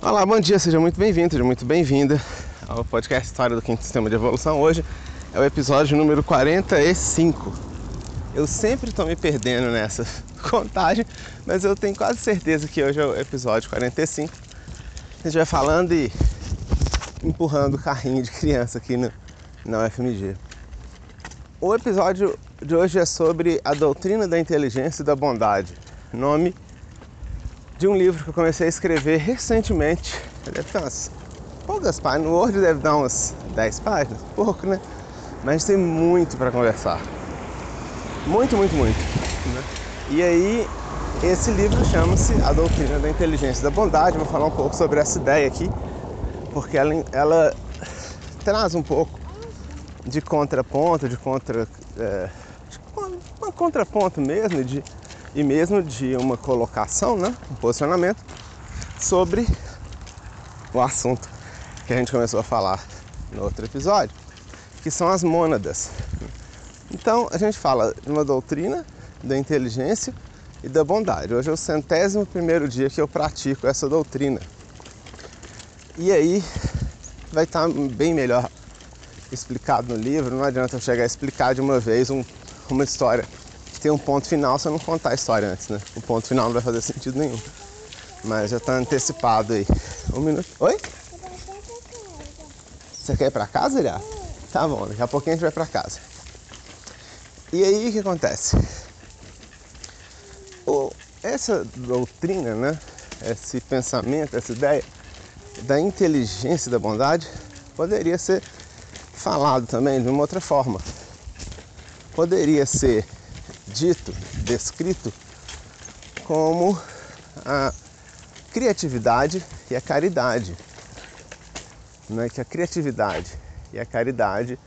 Olá, bom dia, seja muito bem-vindo, seja muito bem-vinda ao podcast História do Quinto Sistema de Evolução. Hoje é o episódio número 45. Eu sempre estou me perdendo nessa contagem, mas eu tenho quase certeza que hoje é o episódio 45. A gente vai falando e empurrando o carrinho de criança aqui no, na UFMG. O episódio de hoje é sobre a doutrina da inteligência e da bondade. Nome de um livro que eu comecei a escrever recentemente. Deve ter umas poucas páginas, no Word deve dar umas 10 páginas, pouco, né? Mas tem muito para conversar. Muito, muito, muito. Né? E aí, esse livro chama-se A Doutrina da Inteligência e da Bondade. Vou falar um pouco sobre essa ideia aqui, porque ela, ela traz um pouco de contraponto, de contra. É, de contraponto mesmo, de e mesmo de uma colocação, né, um posicionamento sobre o assunto que a gente começou a falar no outro episódio, que são as mônadas. Então a gente fala de uma doutrina da inteligência e da bondade. Hoje é o centésimo primeiro dia que eu pratico essa doutrina. E aí vai estar bem melhor explicado no livro, não adianta eu chegar a explicar de uma vez um, uma história tem um ponto final se eu não contar a história antes, né? O ponto final não vai fazer sentido nenhum. Mas já tá antecipado aí. Um minuto. Oi? Você quer ir pra casa, Ilha? Tá bom, daqui a pouquinho a gente vai pra casa. E aí o que acontece? O, essa doutrina, né? Esse pensamento, essa ideia da inteligência e da bondade poderia ser falado também de uma outra forma. Poderia ser dito, descrito como a criatividade e a caridade. Não é que a criatividade e a caridade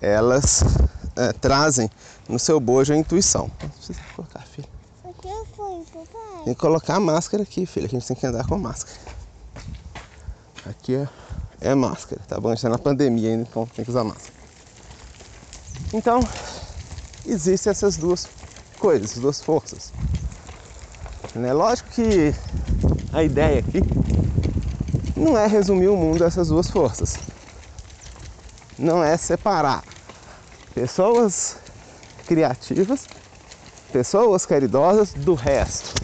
elas é, trazem no seu bojo a intuição. Não precisa colocar, filha. O que foi, papai? Tem que colocar a máscara aqui, filha. A gente tem que andar com máscara. Aqui é, é máscara, tá bom? A gente tá na pandemia ainda, então tem que usar máscara. Então, existem essas duas coisas, essas duas forças. Né? Lógico que a ideia aqui não é resumir o mundo a essas duas forças. Não é separar pessoas criativas, pessoas caridosas do resto.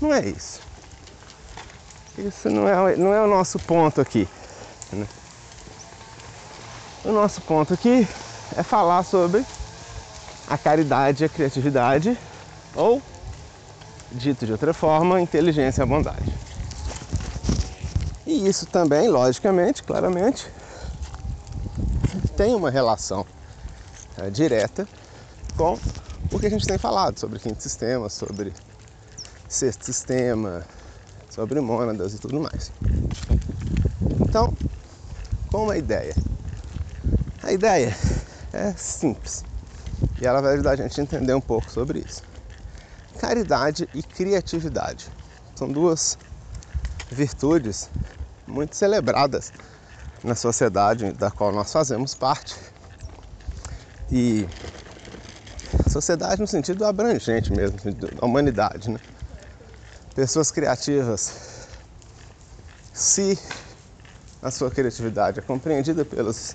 Não é isso. Isso não é, não é o nosso ponto aqui. Né? O nosso ponto aqui é falar sobre a caridade e a criatividade, ou, dito de outra forma, inteligência e bondade. E isso também, logicamente, claramente, tem uma relação é, direta com o que a gente tem falado sobre quinto sistema, sobre sexto sistema, sobre mônadas e tudo mais. Então, qual a ideia? A ideia é simples. E ela vai ajudar a gente a entender um pouco sobre isso. Caridade e criatividade são duas virtudes muito celebradas na sociedade da qual nós fazemos parte. E sociedade no sentido abrangente mesmo, da humanidade, né? Pessoas criativas, se a sua criatividade é compreendida pelos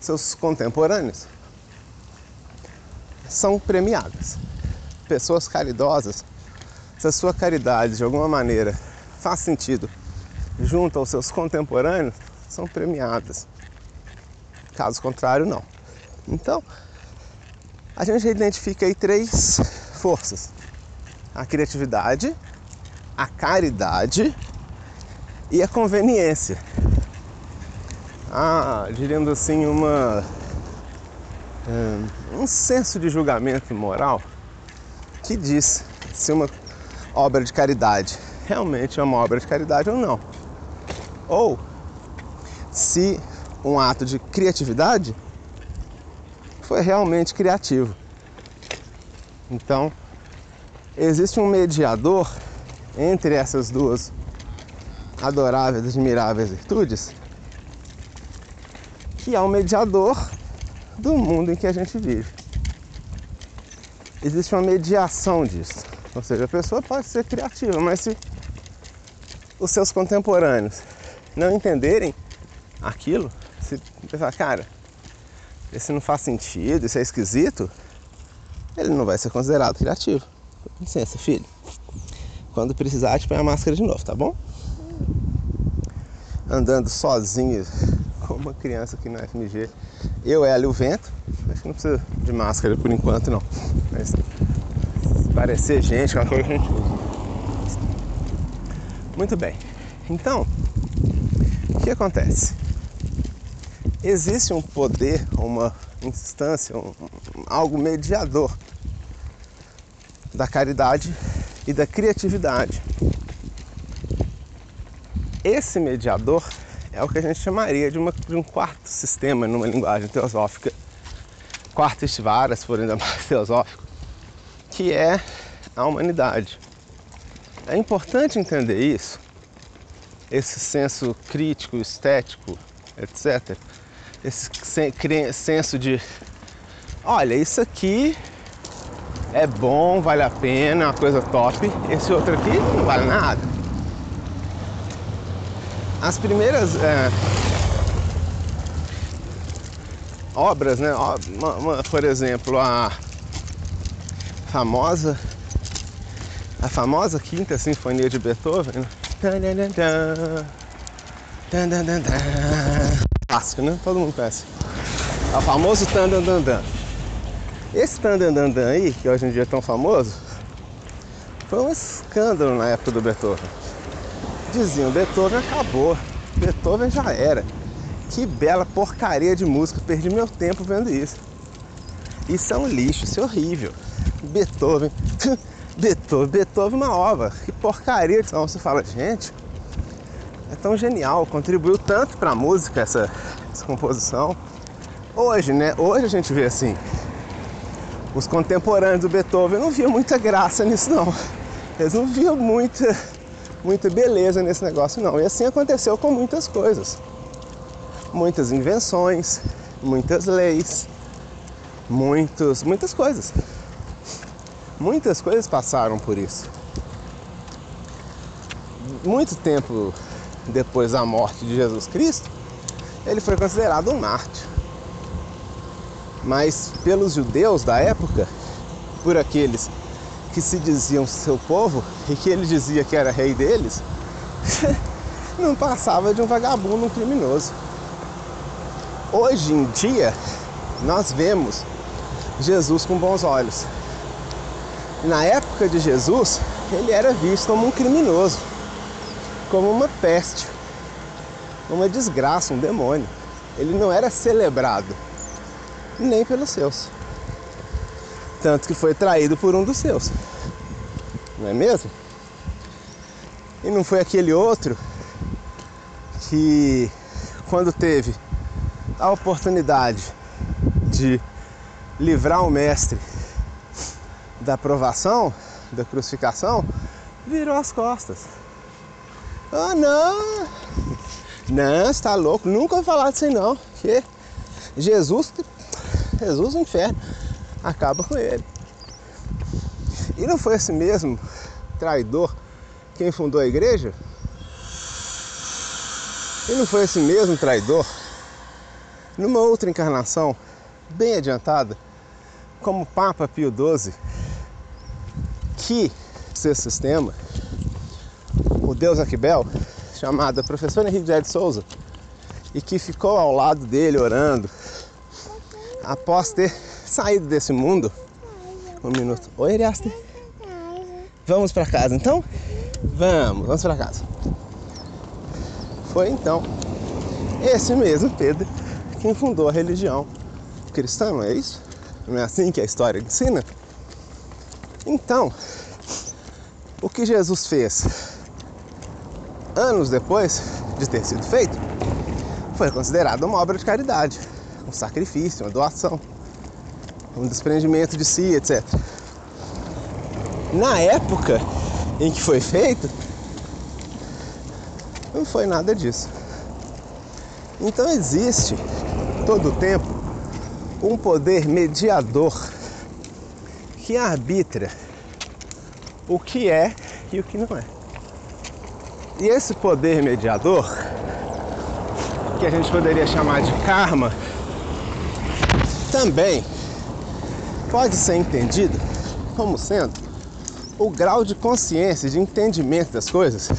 seus contemporâneos, são premiadas. Pessoas caridosas, se a sua caridade de alguma maneira faz sentido junto aos seus contemporâneos, são premiadas. Caso contrário, não. Então, a gente identifica aí três forças: a criatividade, a caridade e a conveniência. Ah, diríamos assim, uma um senso de julgamento moral que diz se uma obra de caridade realmente é uma obra de caridade ou não. Ou se um ato de criatividade foi realmente criativo. Então, existe um mediador entre essas duas adoráveis, admiráveis virtudes, que é um mediador do mundo em que a gente vive. Existe uma mediação disso. Ou seja, a pessoa pode ser criativa, mas se os seus contemporâneos não entenderem aquilo, se pensar, cara, esse não faz sentido, isso é esquisito, ele não vai ser considerado criativo. Licença, filho. Quando precisar, te põe a máscara de novo, tá bom? Andando sozinho, uma criança aqui na FMG. Eu, ela e o vento. Acho que não precisa de máscara por enquanto, não. Mas se parecer gente, é uma coisa que a gente usa. Muito bem. Então, o que acontece? Existe um poder, uma instância, um, algo mediador da caridade e da criatividade. Esse mediador é o que a gente chamaria de, uma, de um quarto sistema numa linguagem teosófica, quarto estivaras, por ainda mais teosófico, que é a humanidade. É importante entender isso, esse senso crítico, estético, etc. Esse senso de, olha, isso aqui é bom, vale a pena, é uma coisa top. Esse outro aqui não vale nada. As primeiras é, obras, né? Uma, uma, por exemplo, a famosa a famosa quinta sinfonia de Beethoven. Clássico, né? Todo mundo conhece. É o famoso tan dan dan dan. Esse Tandandandan aí, que hoje em dia é tão famoso, foi um escândalo na época do Beethoven. Diziam, Beethoven acabou, Beethoven já era. Que bela porcaria de música, perdi meu tempo vendo isso. Isso é um lixo, isso é horrível. Beethoven, Beethoven, Beethoven uma ova, que porcaria. Então você fala, gente, é tão genial, contribuiu tanto para a música essa, essa composição. Hoje, né? Hoje a gente vê assim, os contemporâneos do Beethoven não viam muita graça nisso não. Eles não viam muita, muita beleza nesse negócio não. E assim aconteceu com muitas coisas. Muitas invenções, muitas leis, muitos, muitas coisas. Muitas coisas passaram por isso. Muito tempo depois da morte de Jesus Cristo, ele foi considerado um mártir mas pelos judeus da época, por aqueles que se diziam seu povo e que ele dizia que era rei deles, não passava de um vagabundo, um criminoso. Hoje em dia, nós vemos Jesus com bons olhos. Na época de Jesus, ele era visto como um criminoso, como uma peste, uma desgraça, um demônio. Ele não era celebrado nem pelos seus. Tanto que foi traído por um dos seus. Não é mesmo? E não foi aquele outro que, quando teve a oportunidade de livrar o mestre da aprovação, da crucificação, virou as costas. Ah, não! Não, está louco, nunca vou falar disso não. Que Jesus Jesus o inferno acaba com ele. E não foi esse mesmo traidor quem fundou a igreja? E não foi esse mesmo traidor, numa outra encarnação bem adiantada, como Papa Pio XII, que seu sistema, o Deus Aquibel, chamado professor Henrique de Souza, e que ficou ao lado dele orando, após ter saído desse mundo. Um minuto. Oi, Ariaste. Vamos para casa então? Vamos, vamos para casa. Foi então esse mesmo Pedro quem fundou a religião cristã, não é isso? Não é assim que a história ensina? Então, o que Jesus fez anos depois de ter sido feito foi considerado uma obra de caridade um sacrifício, uma doação, um desprendimento de si, etc. Na época em que foi feito, não foi nada disso. Então existe todo o tempo um poder mediador que arbitra o que é e o que não é. E esse poder mediador que a gente poderia chamar de karma, também pode ser entendido como sendo o grau de consciência, de entendimento das coisas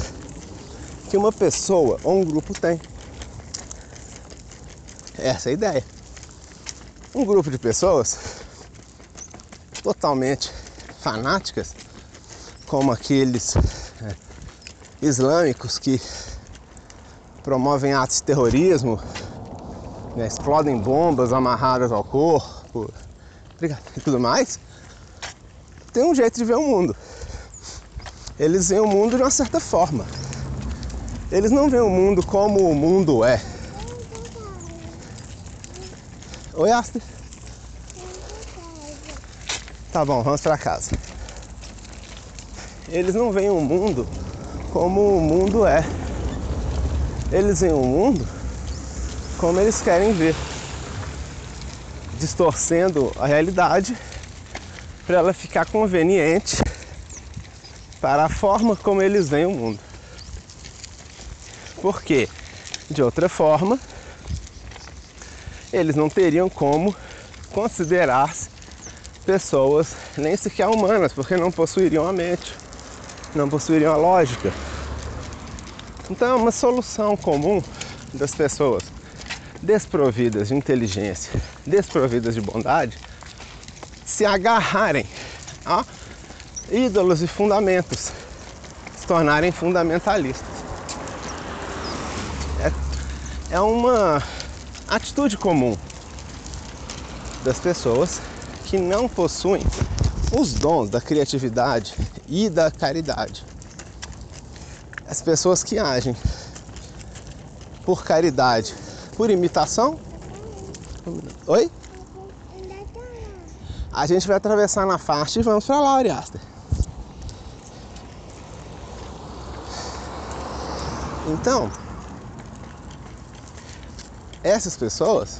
que uma pessoa ou um grupo tem. Essa é a ideia. Um grupo de pessoas totalmente fanáticas, como aqueles é, islâmicos que promovem atos de terrorismo, né, explodem bombas amarradas ao corpo e tudo mais, tem um jeito de ver o mundo. Eles veem o mundo de uma certa forma. Eles não veem o mundo como o mundo é. Oi, Aster. Tá bom, vamos para casa. Eles não veem o mundo como o mundo é. Eles veem o mundo como eles querem ver, distorcendo a realidade para ela ficar conveniente para a forma como eles veem o mundo. Porque, de outra forma, eles não teriam como considerar-se pessoas nem sequer humanas, porque não possuiriam a mente, não possuiriam a lógica. Então é uma solução comum das pessoas desprovidas de inteligência, desprovidas de bondade, se agarrarem a ídolos e fundamentos, se tornarem fundamentalistas. É, é uma atitude comum das pessoas que não possuem os dons da criatividade e da caridade. As pessoas que agem por caridade, por imitação. Oi? A gente vai atravessar na faixa e vamos para lá, Ariaster. Então, essas pessoas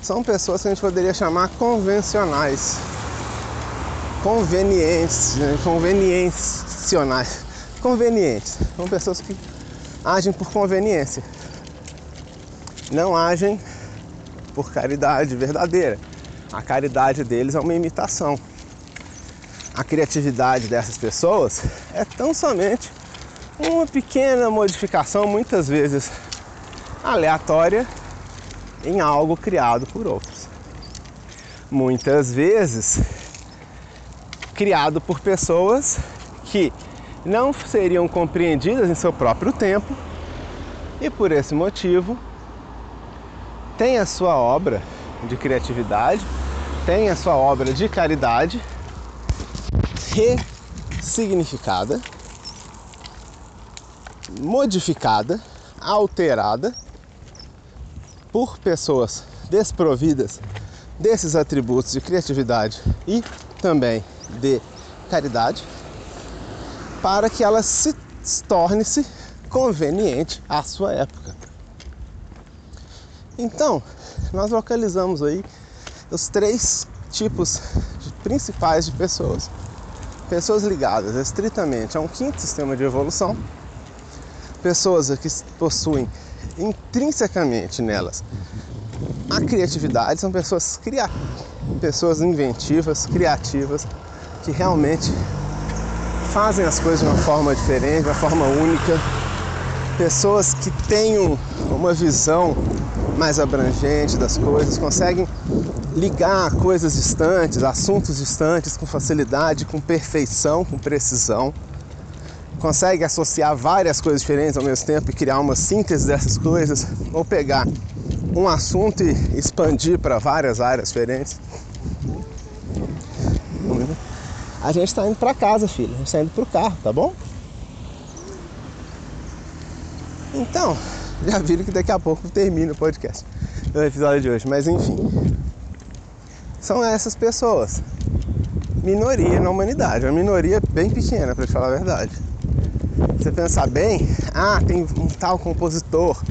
são pessoas que a gente poderia chamar convencionais, convenientes, né? convenienciais, convenientes. São pessoas que agem por conveniência, não agem por caridade verdadeira. A caridade deles é uma imitação. A criatividade dessas pessoas é tão somente uma pequena modificação, muitas vezes aleatória, em algo criado por outros. Muitas vezes criado por pessoas que não seriam compreendidas em seu próprio tempo e por esse motivo tem a sua obra de criatividade tem a sua obra de caridade ressignificada, modificada, alterada por pessoas desprovidas desses atributos de criatividade e também de caridade, para que ela se torne-se conveniente à sua época. Então, nós localizamos aí os três tipos principais de pessoas. Pessoas ligadas estritamente a um quinto sistema de evolução, pessoas que possuem intrinsecamente nelas a criatividade, são pessoas cria pessoas inventivas, criativas, que realmente fazem as coisas de uma forma diferente, de uma forma única, pessoas que têm uma visão mais abrangente das coisas, conseguem ligar coisas distantes, assuntos distantes com facilidade, com perfeição, com precisão. Consegue associar várias coisas diferentes ao mesmo tempo e criar uma síntese dessas coisas, ou pegar um assunto e expandir para várias áreas diferentes. A gente está indo para casa, filho. A gente está indo para o carro, tá bom? Então, já viram que daqui a pouco termina o podcast, o episódio de hoje. Mas enfim, são essas pessoas. Minoria na humanidade, uma minoria bem pequena, para te falar a verdade. Você pensar bem, ah, tem um tal compositor.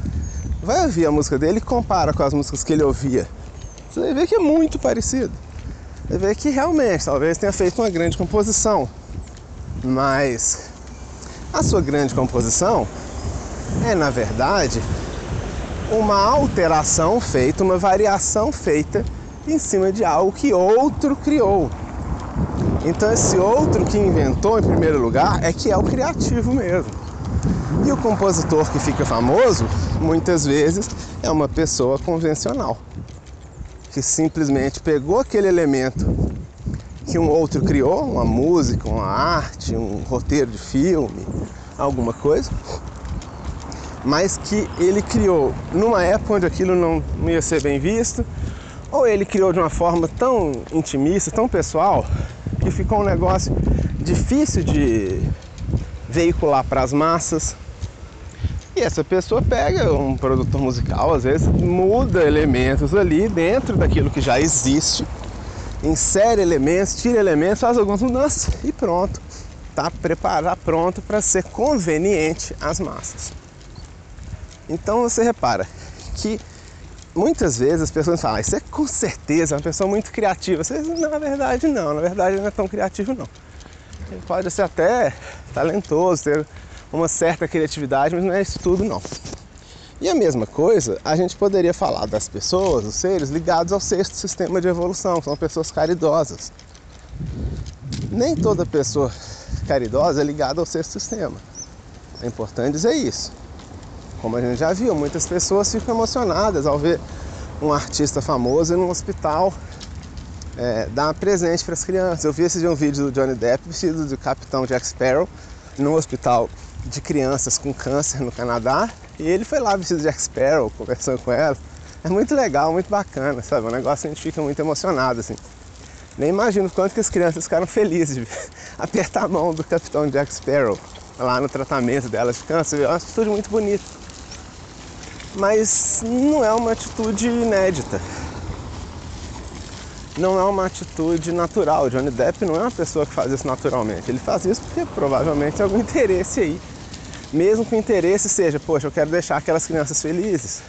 Vai ouvir a música dele e compara com as músicas que ele ouvia. Você vai ver que é muito parecido. Vai ver que realmente talvez tenha feito uma grande composição. Mas a sua grande composição é, na verdade, uma alteração feita, uma variação feita em cima de algo que outro criou. Então esse outro que inventou em primeiro lugar é que é o criativo mesmo. E o compositor que fica famoso, muitas vezes, é uma pessoa convencional, que simplesmente pegou aquele elemento que um outro criou, uma música, uma arte, um roteiro de filme, alguma coisa, mas que ele criou numa época onde aquilo não, ia ser bem visto, ou ele criou de uma forma tão intimista, tão pessoal, que ficou um negócio difícil de veicular para as massas. E essa pessoa pega um produtor musical, às vezes muda elementos ali dentro daquilo que já existe, insere elementos, tira elementos, faz algumas mudanças e pronto. Está preparado, pronto para ser conveniente às massas. Então você repara que muitas vezes as pessoas falam, ah, isso é com certeza uma pessoa muito criativa. Você, na verdade não, na verdade não é tão criativo não. Ele pode ser até talentoso, ter uma certa criatividade, mas não é isso tudo não. E a mesma coisa, a gente poderia falar das pessoas, dos seres ligados ao sexto sistema de evolução, são pessoas caridosas. Nem toda pessoa caridosa é ligada ao sexto sistema. É importante dizer isso. Como a gente já viu, muitas pessoas ficam emocionadas ao ver um artista famoso no hospital é, dar presente para as crianças. Eu vi esse de um vídeo do Johnny Depp vestido de Capitão Jack Sparrow no hospital de crianças com câncer no Canadá e ele foi lá vestido de Jack Sparrow conversando com ela. É muito legal, muito bacana, sabe? É um negócio que a gente fica muito emocionado assim. Nem imagino quanto que as crianças ficaram felizes de apertar a mão do Capitão Jack Sparrow lá no tratamento delas de câncer. É uma atitude muito bonita mas não é uma atitude inédita. Não é uma atitude natural. Johnny Depp não é uma pessoa que faz isso naturalmente. Ele faz isso porque provavelmente tem algum interesse aí. Mesmo que o interesse seja, poxa, eu quero deixar aquelas crianças felizes.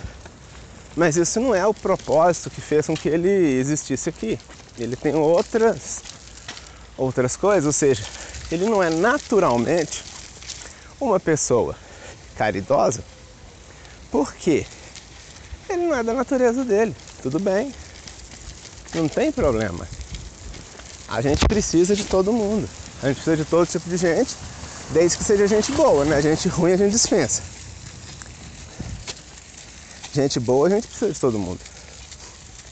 Mas isso não é o propósito que fez com que ele existisse aqui. Ele tem outras outras coisas, ou seja, ele não é naturalmente uma pessoa caridosa por quê? Ele não é da natureza dele. Tudo bem. Não tem problema. A gente precisa de todo mundo. A gente precisa de todo tipo de gente, desde que seja gente boa, né? Gente ruim a gente dispensa. Gente boa a gente precisa de todo mundo.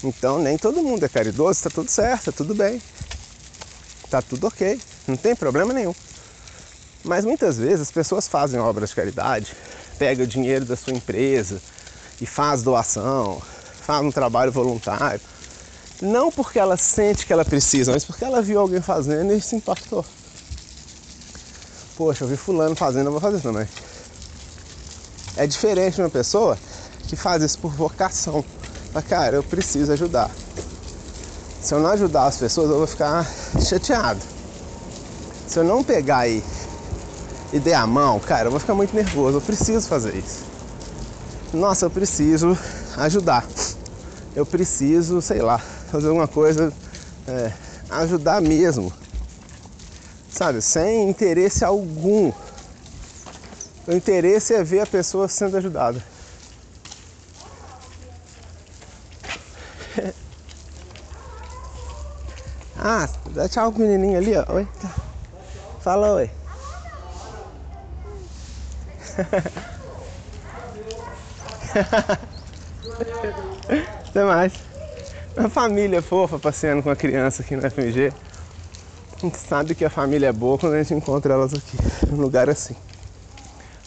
Então nem todo mundo é caridoso, tá tudo certo, tá tudo bem. Tá tudo ok, não tem problema nenhum. Mas muitas vezes as pessoas fazem obras de caridade pega o dinheiro da sua empresa e faz doação, faz um trabalho voluntário. Não porque ela sente que ela precisa, mas porque ela viu alguém fazendo e se impactou. Poxa, eu vi fulano fazendo, eu vou fazer também. É diferente de uma pessoa que faz isso por vocação. Mas, cara, eu preciso ajudar. Se eu não ajudar as pessoas, eu vou ficar chateado. Se eu não pegar aí e der a mão, cara, eu vou ficar muito nervoso. Eu preciso fazer isso. Nossa, eu preciso ajudar. Eu preciso, sei lá, fazer alguma coisa, é, ajudar mesmo. Sabe, sem interesse algum. O interesse é ver a pessoa sendo ajudada. ah, dá tchau pro menininho ali, ó. Oi. Fala oi. Até mais. Uma família fofa passeando com a criança aqui no FMG. A gente sabe que a família é boa quando a gente encontra elas aqui, num lugar assim.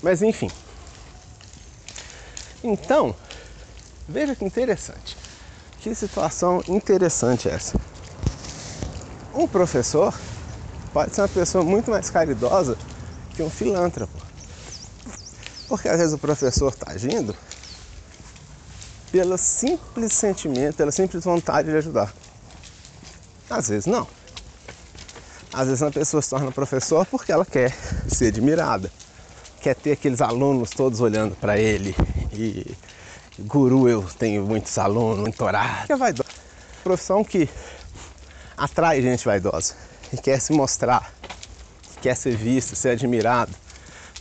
Mas enfim. Então, veja que interessante. Que situação interessante essa. Um professor pode ser uma pessoa muito mais caridosa que um filântropo. Porque às vezes o professor está agindo pelo simples sentimento, pela simples vontade de ajudar. Às vezes não. Às vezes uma pessoa se torna professor porque ela quer ser admirada, quer ter aqueles alunos todos olhando para ele e guru eu tenho muitos alunos, mentorado. Que é vaidosa. Profissão que atrai gente vaidosa e quer se mostrar, quer ser visto, ser admirado.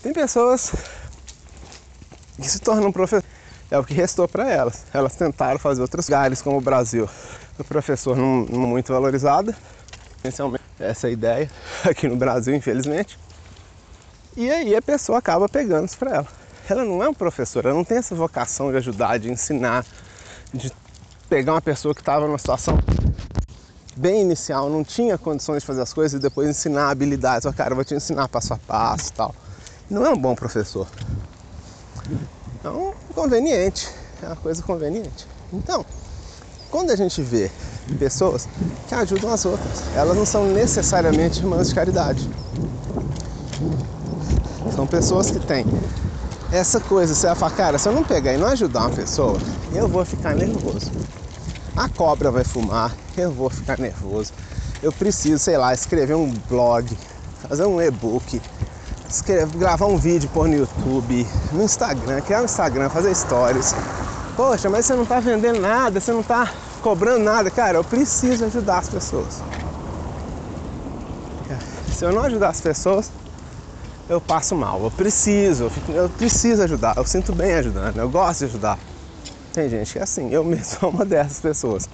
Tem pessoas que se torna um professor é o que restou para elas. Elas tentaram fazer outros lugares, como o Brasil. O professor não, não muito valorizado, essencialmente essa é ideia aqui no Brasil, infelizmente. E aí a pessoa acaba pegando isso para ela. Ela não é um professor, ela não tem essa vocação de ajudar, de ensinar, de pegar uma pessoa que estava numa situação bem inicial, não tinha condições de fazer as coisas e depois ensinar habilidades. Ó, cara, eu vou te ensinar passo a passo e tal. Não é um bom professor. É um conveniente, é uma coisa conveniente. Então, quando a gente vê pessoas que ajudam as outras, elas não são necessariamente irmãs de caridade. São pessoas que têm essa coisa, você vai falar, cara, se eu não pegar e não ajudar uma pessoa, eu vou ficar nervoso. A cobra vai fumar, eu vou ficar nervoso. Eu preciso, sei lá, escrever um blog, fazer um e-book, gravar um vídeo pôr no YouTube, no Instagram, criar um Instagram, fazer stories. Poxa, mas você não está vendendo nada, você não está cobrando nada. Cara, eu preciso ajudar as pessoas. Se eu não ajudar as pessoas, eu passo mal. Eu preciso, eu, fico, eu preciso ajudar. Eu sinto bem ajudando, eu gosto de ajudar. Tem gente que é assim, eu mesmo sou uma dessas pessoas.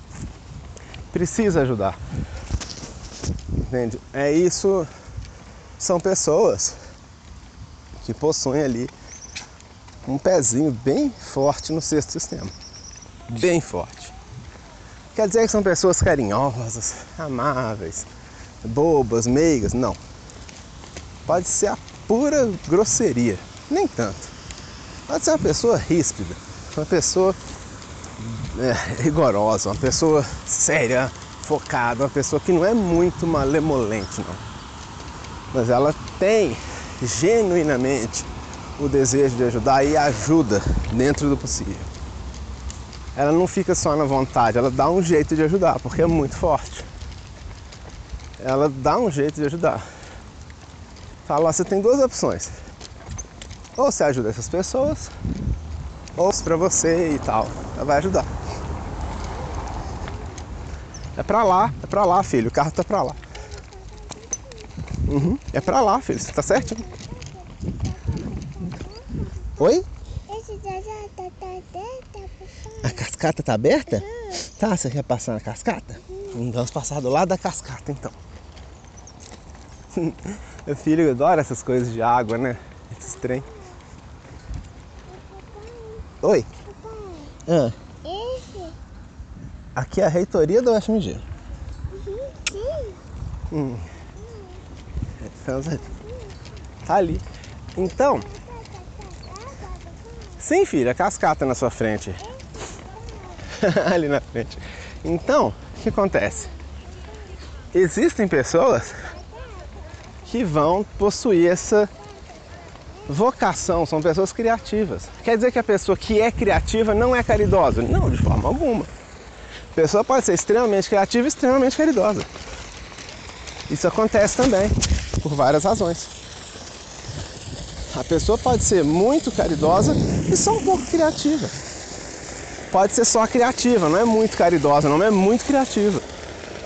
Precisa ajudar. Entende? É isso. São pessoas que possuem ali um pezinho bem forte no sexto sistema. Bem forte. Quer dizer que são pessoas carinhosas, amáveis, bobas, meigas? Não. Pode ser a pura grosseria. Nem tanto. Pode ser uma pessoa ríspida, uma pessoa é, rigorosa, uma pessoa séria, focada, uma pessoa que não é muito malemolente, não. Mas ela tem genuinamente o desejo de ajudar e ajuda dentro do possível. Ela não fica só na vontade, ela dá um jeito de ajudar, porque é muito forte. Ela dá um jeito de ajudar. Fala, você tem duas opções. Ou você ajuda essas pessoas, ou para você e tal. Ela vai ajudar. É pra lá, é pra lá, filho. O carro tá pra lá. Uhum. É pra lá, filho. Tá certo? Oi? A cascata tá aberta? Uhum. Tá, você quer passar na cascata? Uhum. Vamos passar do lado da cascata então. Meu filho adora essas coisas de água, né? Esse trem. Oi? Ah. Esse? Aqui é a reitoria do FMG. Uhum. Hum. Tá ali. Então. Sim, filha, cascata na sua frente. ali na frente. Então, o que acontece? Existem pessoas que vão possuir essa vocação, são pessoas criativas. Quer dizer que a pessoa que é criativa não é caridosa? Não, de forma alguma. A pessoa pode ser extremamente criativa e extremamente caridosa. Isso acontece também, por várias razões. A pessoa pode ser muito caridosa e só um pouco criativa. Pode ser só criativa, não é muito caridosa, não é muito criativa.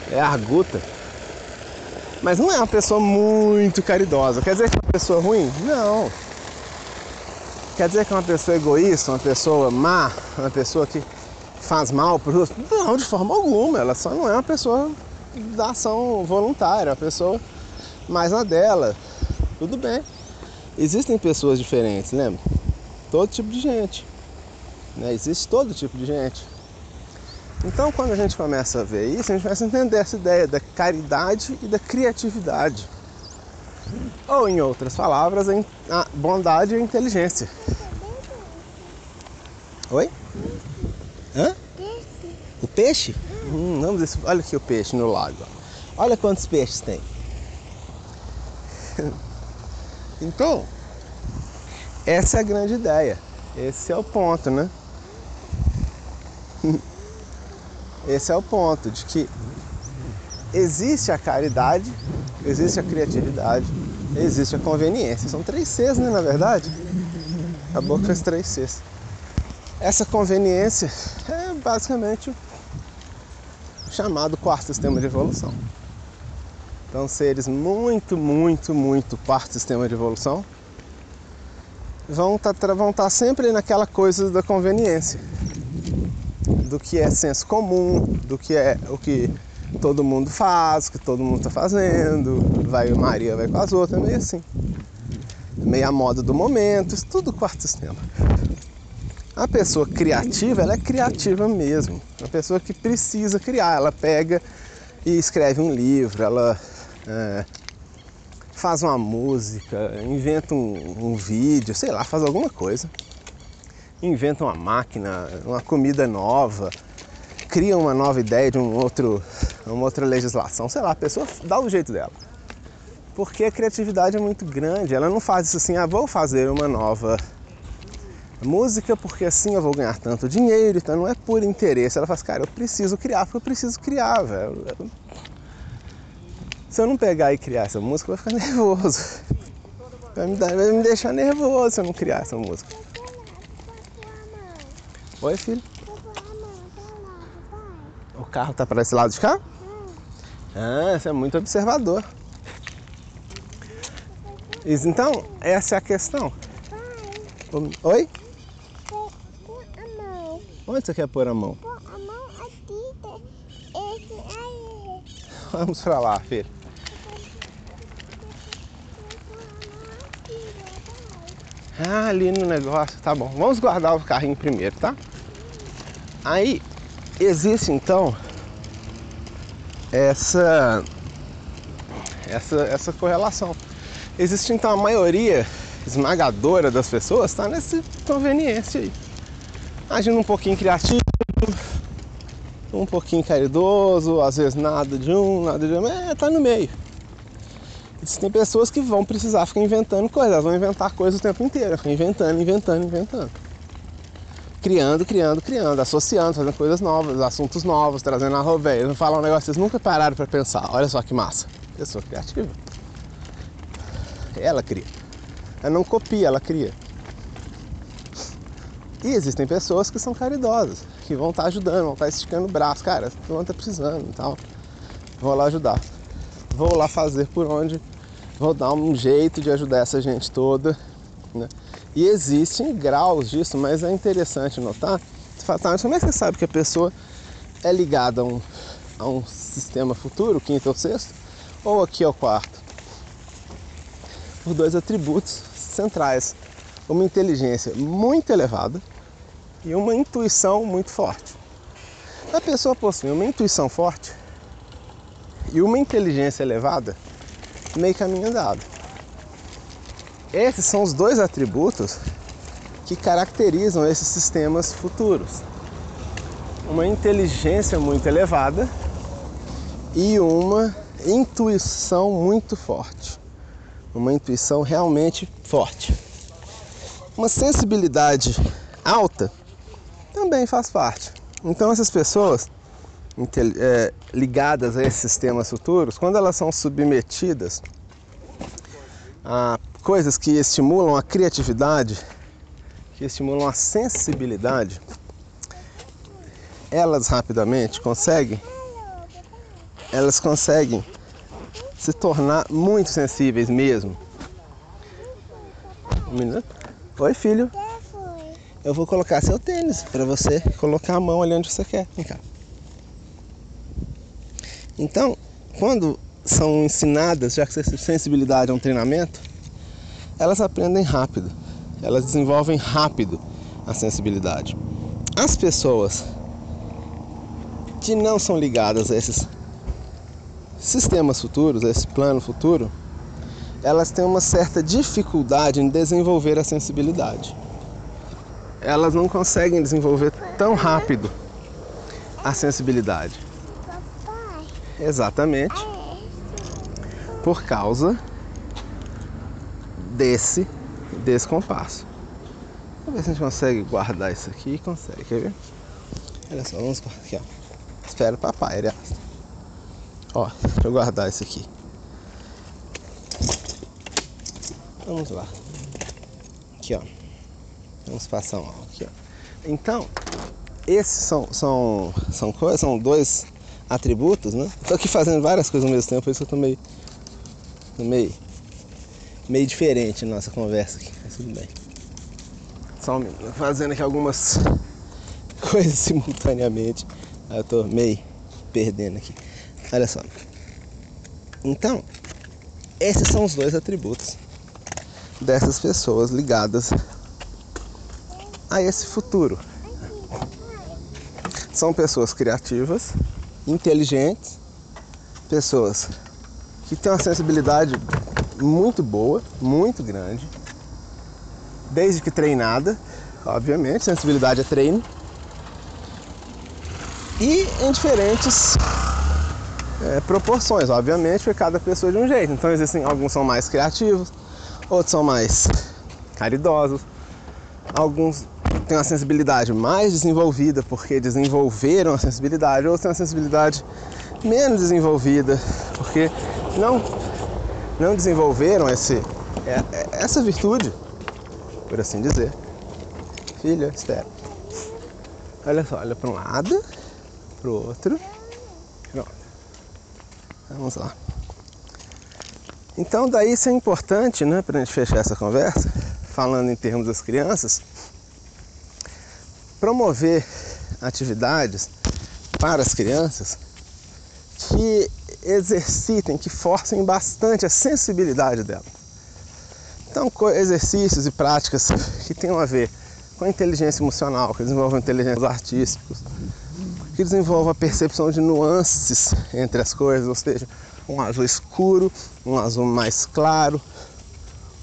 É arguta. Mas não é uma pessoa muito caridosa. Quer dizer que é uma pessoa ruim? Não. Quer dizer que é uma pessoa egoísta, uma pessoa má, uma pessoa que faz mal para os outros? Não, de forma alguma. Ela só não é uma pessoa da ação voluntária, uma pessoa mais na dela. Tudo bem. Existem pessoas diferentes, lembra? Todo tipo de gente. Né? Existe todo tipo de gente. Então, quando a gente começa a ver isso, a gente começa a entender essa ideia da caridade e da criatividade. Ou, em outras palavras, a bondade e a inteligência. Oi? Hã? O peixe? Hum, ver, olha aqui o peixe no lago. Olha quantos peixes tem. então, essa é a grande ideia. Esse é o ponto, né? Esse é o ponto de que existe a caridade, existe a criatividade, existe a conveniência. São três Cs, né, na verdade? A boca fez três Cs. Essa conveniência é basicamente o chamado quarto sistema de evolução. Então, seres muito, muito, muito quarto sistema de evolução vão estar tá, tá sempre naquela coisa da conveniência, do que é senso comum, do que é o que todo mundo faz, o que todo mundo está fazendo, vai Maria vai com as outras, meio assim. Meio a moda do momento, isso tudo quarto sistema. A pessoa criativa, ela é criativa mesmo. A pessoa que precisa criar, ela pega e escreve um livro, ela é, faz uma música, inventa um, um vídeo, sei lá, faz alguma coisa. Inventa uma máquina, uma comida nova, cria uma nova ideia de um outro, uma outra legislação, sei lá, a pessoa dá o jeito dela. Porque a criatividade é muito grande, ela não faz isso assim, ah, vou fazer uma nova música porque assim eu vou ganhar tanto dinheiro, então não é por interesse. Ela faz, cara, eu preciso criar porque eu preciso criar, velho. Se eu não pegar e criar essa música, eu vou ficar nervoso. Vai me, dar, vai me deixar nervoso se eu não criar essa música. Oi, filho? O carro tá para esse lado de cá? Ah, você é muito observador. Então, essa é a questão. Oi? Onde você quer pôr a mão? Pôr a mão aqui, esse aí. Vamos pra lá, filho. Ah, ali no negócio, tá bom. Vamos guardar o carrinho primeiro, tá? Aí existe então essa essa essa correlação. Existe então a maioria esmagadora das pessoas está nessa conveniência aí agindo um pouquinho criativo, um pouquinho caridoso, às vezes nada de um, nada de outro, é, tá no meio. Existem pessoas que vão precisar ficar inventando coisas, elas vão inventar coisas o tempo inteiro, inventando, inventando, inventando. Criando, criando, criando, associando, fazendo coisas novas, assuntos novos, trazendo a roveia. Falar um negócio vocês nunca pararam para pensar. Olha só que massa. Pessoa criativa. Ela cria. Ela não copia, ela cria. E existem pessoas que são caridosas, que vão estar tá ajudando, vão estar tá esticando o braço, cara, não está precisando e tal. Vou lá ajudar. Vou lá fazer por onde, vou dar um jeito de ajudar essa gente toda. Né? E existem graus disso, mas é interessante notar. Fala, tá, como é que você sabe que a pessoa é ligada a um, a um sistema futuro, quinto ou sexto, ou aqui ao quarto? Por dois atributos centrais uma inteligência muito elevada e uma intuição muito forte. A pessoa possui uma intuição forte e uma inteligência elevada, meio caminho andado. Esses são os dois atributos que caracterizam esses sistemas futuros. Uma inteligência muito elevada e uma intuição muito forte. Uma intuição realmente forte. Uma sensibilidade alta também faz parte. Então essas pessoas é, ligadas a esses sistemas futuros, quando elas são submetidas a coisas que estimulam a criatividade, que estimulam a sensibilidade, elas rapidamente conseguem, elas conseguem se tornar muito sensíveis mesmo. Um minuto. Oi, filho. Eu vou colocar seu tênis para você colocar a mão ali onde você quer. Vem cá. Então, quando são ensinadas, já que sensibilidade é um treinamento, elas aprendem rápido. Elas desenvolvem rápido a sensibilidade. As pessoas que não são ligadas a esses sistemas futuros, a esse plano futuro, elas têm uma certa dificuldade em desenvolver a sensibilidade. Elas não conseguem desenvolver tão rápido a sensibilidade. Exatamente. Por causa desse descompasso. Vamos ver se a gente consegue guardar isso aqui. Consegue, quer ver? Olha só, vamos guardar aqui, ó. Espera o papai, aliás. Ó, deixa eu guardar isso aqui. Vamos lá. Aqui, ó. Vamos passar um aqui, ó. Então, esses são, são, são coisas, são dois atributos, né? Tô aqui fazendo várias coisas ao mesmo tempo, por isso eu tô meio, meio, meio diferente na nossa conversa aqui, mas tudo bem. Só um minuto, fazendo aqui algumas coisas simultaneamente. Eu tô meio perdendo aqui. Olha só. Então, esses são os dois atributos dessas pessoas ligadas a esse futuro. São pessoas criativas, inteligentes, pessoas que têm uma sensibilidade muito boa, muito grande, desde que treinada, obviamente, sensibilidade é treino, e em diferentes é, proporções, obviamente, porque cada pessoa é de um jeito. Então existem alguns são mais criativos, outros são mais caridosos, alguns têm uma sensibilidade mais desenvolvida porque desenvolveram a sensibilidade, outros têm uma sensibilidade menos desenvolvida porque não não desenvolveram esse, é, é, essa virtude, por assim dizer. Filha, espera. Olha só, olha para um lado, para o outro. Pronto. Vamos lá. Então daí isso é importante, né, para a gente fechar essa conversa, falando em termos das crianças, promover atividades para as crianças que exercitem, que forcem bastante a sensibilidade delas. Então, exercícios e práticas que tenham a ver com a inteligência emocional, que desenvolvam inteligências artísticos, que desenvolvam a percepção de nuances entre as coisas, ou seja, um azul escuro, um azul mais claro,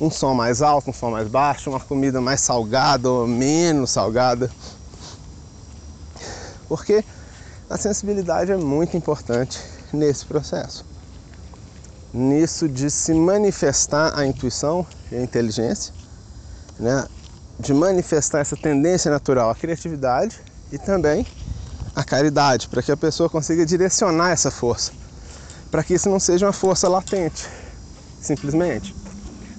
um som mais alto, um som mais baixo, uma comida mais salgada ou menos salgada. Porque a sensibilidade é muito importante nesse processo. Nisso de se manifestar a intuição e a inteligência, né? de manifestar essa tendência natural à criatividade e também à caridade, para que a pessoa consiga direcionar essa força, para que isso não seja uma força latente, simplesmente,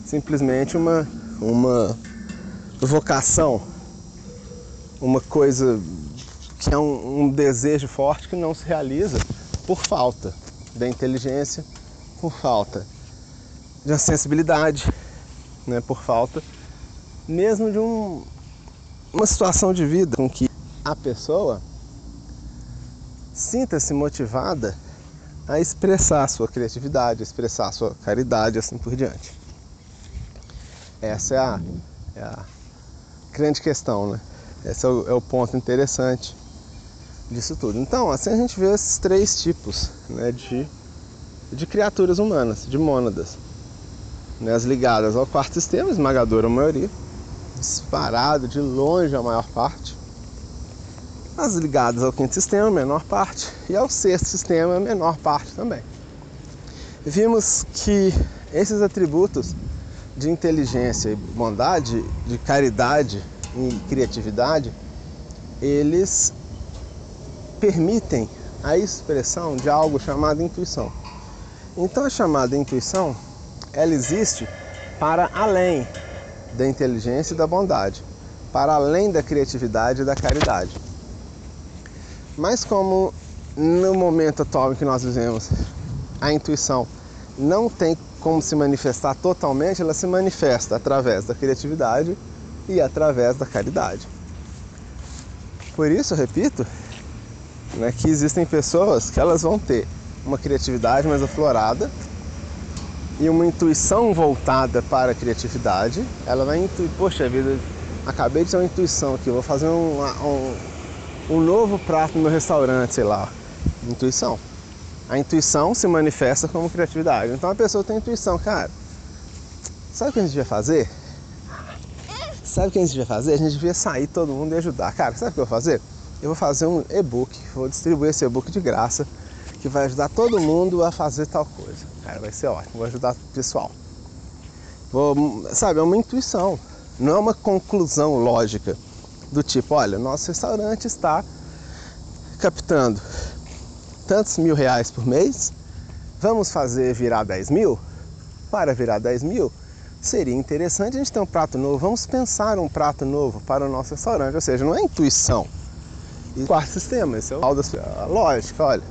simplesmente uma, uma vocação, uma coisa que é um, um desejo forte que não se realiza por falta da inteligência, por falta de uma sensibilidade, né, por falta mesmo de um, uma situação de vida com que a pessoa sinta-se motivada a expressar a sua criatividade, a expressar a sua caridade, assim por diante. Essa é a, é a grande questão, né? Esse é o, é o ponto interessante disso tudo. Então, assim a gente vê esses três tipos né, de, de criaturas humanas, de mônadas. Né, as ligadas ao quarto sistema, esmagadora maioria, disparado de longe a maior parte. As ligadas ao quinto sistema, menor parte, e ao sexto sistema, menor parte também. Vimos que esses atributos de inteligência e bondade, de caridade e criatividade, eles permitem a expressão de algo chamado intuição. Então a chamada intuição, ela existe para além da inteligência e da bondade, para além da criatividade e da caridade. Mas como no momento atual em que nós vivemos, a intuição não tem como se manifestar totalmente, ela se manifesta através da criatividade e através da caridade. Por isso, repito, né, que existem pessoas que elas vão ter uma criatividade mais aflorada e uma intuição voltada para a criatividade. Ela vai intuir, poxa vida, acabei de ter uma intuição aqui, vou fazer um, um, um novo prato no restaurante, sei lá. Intuição. A intuição se manifesta como criatividade. Então a pessoa tem intuição, cara. Sabe o que a gente devia fazer? Sabe o que a gente devia fazer? A gente devia sair todo mundo e ajudar. Cara, sabe o que eu vou fazer? Eu vou fazer um e-book, vou distribuir esse e-book de graça, que vai ajudar todo mundo a fazer tal coisa. Cara, vai ser ótimo, vou ajudar o pessoal. Vou, sabe, é uma intuição, não é uma conclusão lógica do tipo, olha, nosso restaurante está captando tantos mil reais por mês, vamos fazer virar 10 mil? Para virar 10 mil, seria interessante a gente ter um prato novo, vamos pensar um prato novo para o nosso restaurante, ou seja, não é intuição, e quarto sistema, esse é o tal da lógica, olha.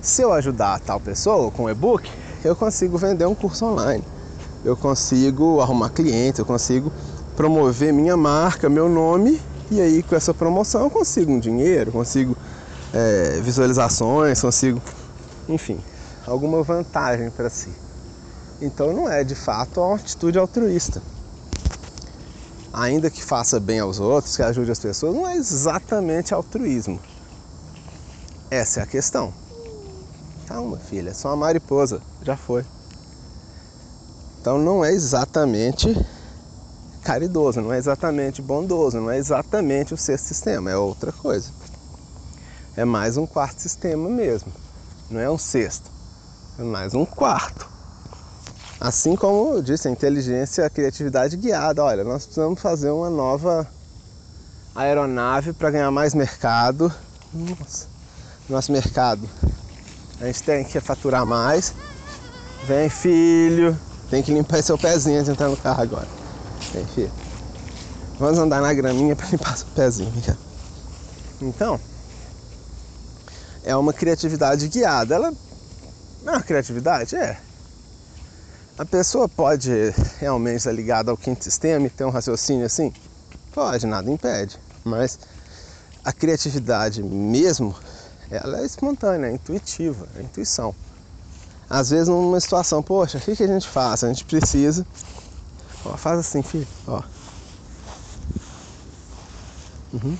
Se eu ajudar tal pessoa com e-book, eu consigo vender um curso online. Eu consigo arrumar clientes, eu consigo promover minha marca, meu nome, e aí com essa promoção eu consigo um dinheiro, consigo é, visualizações, consigo, enfim, alguma vantagem para si. Então não é de fato uma atitude altruísta. Ainda que faça bem aos outros, que ajude as pessoas, não é exatamente altruísmo. Essa é a questão. Calma, filha, é só uma mariposa, já foi. Então não é exatamente caridoso, não é exatamente bondoso, não é exatamente o sexto sistema, é outra coisa. É mais um quarto sistema mesmo. Não é um sexto, é mais um quarto. Assim como eu disse, a inteligência, a criatividade guiada. Olha, nós precisamos fazer uma nova aeronave para ganhar mais mercado. Nossa, nosso mercado. A gente tem que faturar mais. Vem, filho. Tem que limpar seu pezinho antes de entrar no carro agora. Vem, filho. Vamos andar na graminha para limpar seu pezinho. Então, é uma criatividade guiada. Ela é uma criatividade? É a pessoa pode realmente estar ligada ao quinto sistema e ter um raciocínio assim? Pode, nada impede. Mas a criatividade mesmo, ela é espontânea, é intuitiva, é intuição. Às vezes numa situação, poxa, o que, que a gente faz? A gente precisa. Ó, faz assim, filho, ó. Uhum.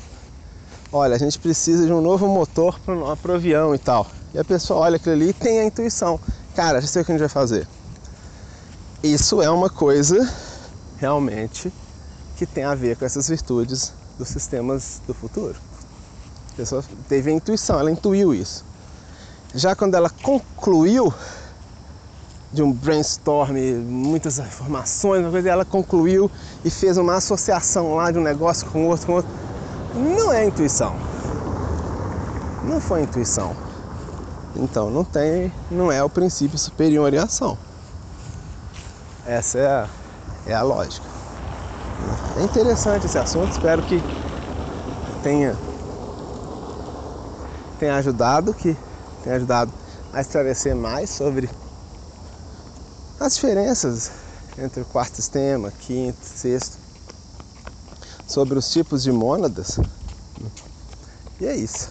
Olha, a gente precisa de um novo motor para o avião e tal. E a pessoa olha aquilo ali e tem a intuição. Cara, já sei o que a gente vai fazer isso é uma coisa realmente que tem a ver com essas virtudes dos sistemas do futuro. A pessoa teve a intuição, ela intuiu isso. Já quando ela concluiu de um brainstorm, muitas informações, uma coisa, ela concluiu e fez uma associação lá de um negócio com outro, com outro. Não é intuição. Não foi intuição. Então não tem, não é o princípio superior em ação. Essa é a, é a lógica. É interessante esse assunto, espero que tenha, tenha ajudado, que tenha ajudado a esclarecer mais sobre as diferenças entre o quarto sistema, quinto, sexto, sobre os tipos de mônadas. E é isso.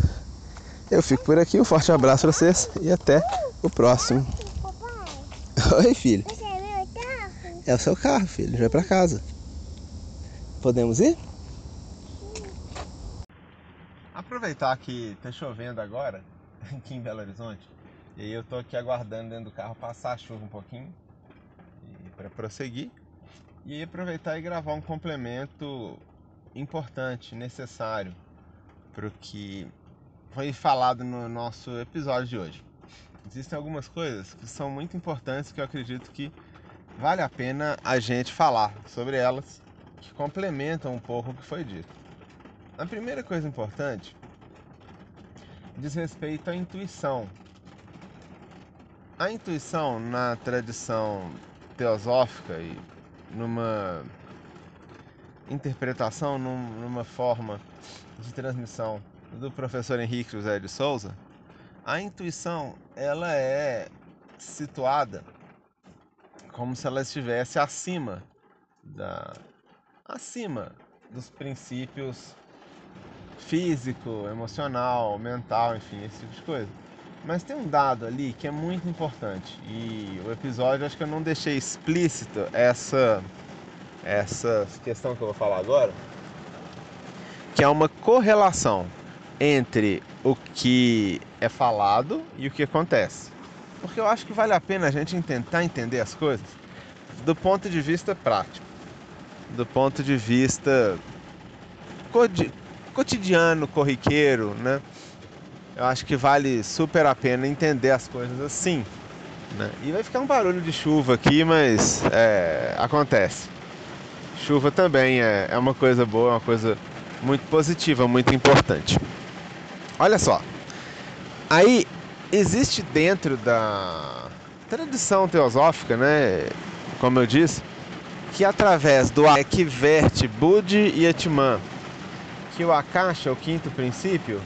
Eu fico por aqui, um forte abraço para vocês e até o próximo. Oi, filho. É o seu carro, filho. Vai pra casa. Podemos ir? Aproveitar que tá chovendo agora aqui em Belo Horizonte. E eu tô aqui aguardando dentro do carro passar a chuva um pouquinho para prosseguir. E aproveitar e gravar um complemento importante, necessário para o que foi falado no nosso episódio de hoje. Existem algumas coisas que são muito importantes que eu acredito que vale a pena a gente falar sobre elas, que complementam um pouco o que foi dito. A primeira coisa importante diz respeito à intuição. A intuição, na tradição teosófica e numa interpretação, numa forma de transmissão do professor Henrique José de Souza, a intuição ela é situada como se ela estivesse acima da acima dos princípios físico, emocional, mental, enfim, esse tipo de coisa. Mas tem um dado ali que é muito importante e o episódio acho que eu não deixei explícito essa essa questão que eu vou falar agora, que é uma correlação entre o que é falado e o que acontece. Porque eu acho que vale a pena a gente tentar entender as coisas do ponto de vista prático, do ponto de vista cotidiano, corriqueiro, né? Eu acho que vale super a pena entender as coisas assim. Né? E vai ficar um barulho de chuva aqui, mas é, acontece. Chuva também é, é uma coisa boa, é uma coisa muito positiva, muito importante. Olha só. Aí existe dentro da tradição teosófica, né, como eu disse, que através do que verte Budi e Atman, que o Akasha, o quinto princípio,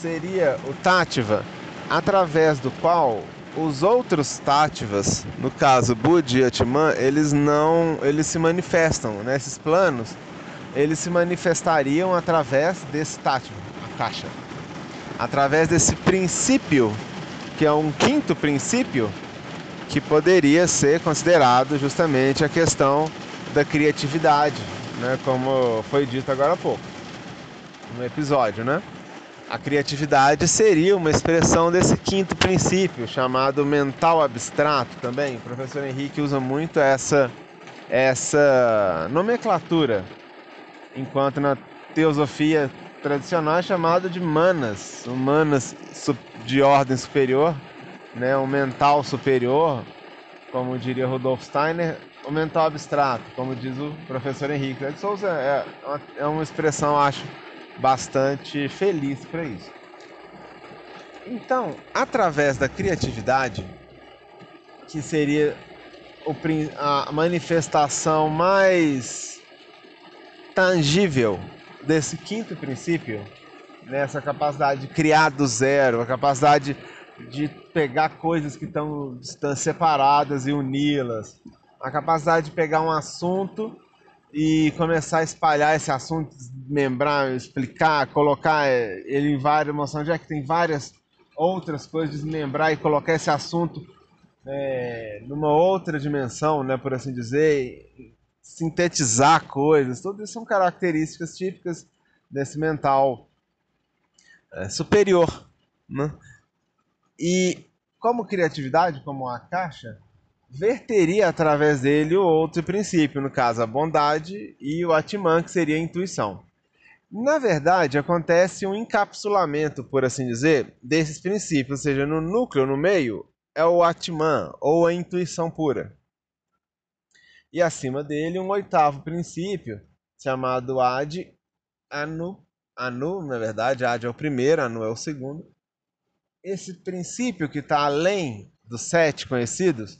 seria o Tativa, através do qual os outros tátivas, no caso Bud e Atman, eles não, eles se manifestam nesses né? planos, eles se manifestariam através desse tátivo, a caixa, através desse princípio que é um quinto princípio que poderia ser considerado justamente a questão da criatividade, né? Como foi dito agora há pouco no episódio, né? A criatividade seria uma expressão desse quinto princípio, chamado mental abstrato também. O professor Henrique usa muito essa, essa nomenclatura, enquanto na teosofia tradicional é chamado de manas, humanas de ordem superior, né? o mental superior, como diria Rudolf Steiner, o mental abstrato, como diz o professor Henrique de Souza, é uma, é uma expressão, acho, bastante feliz para isso. Então, através da criatividade, que seria a manifestação mais tangível desse quinto princípio, nessa capacidade de criar do zero, a capacidade de pegar coisas que estão, separadas e uni-las, a capacidade de pegar um assunto e começar a espalhar esse assunto, desmembrar, explicar, colocar eh, ele em várias emoções, já que tem várias outras coisas, desmembrar e colocar esse assunto é, numa outra dimensão, né, por assim dizer, sintetizar coisas, tudo isso são características típicas desse mental é, superior. Né? E como criatividade, como a caixa, verteria através dele o outro princípio, no caso a bondade e o Atman, que seria a intuição. Na verdade, acontece um encapsulamento, por assim dizer, desses princípios, ou seja, no núcleo, no meio, é o Atman, ou a intuição pura. E acima dele, um oitavo princípio, chamado Ad Anu. Anu, na verdade, Ad é o primeiro, Anu é o segundo. Esse princípio que está além dos sete conhecidos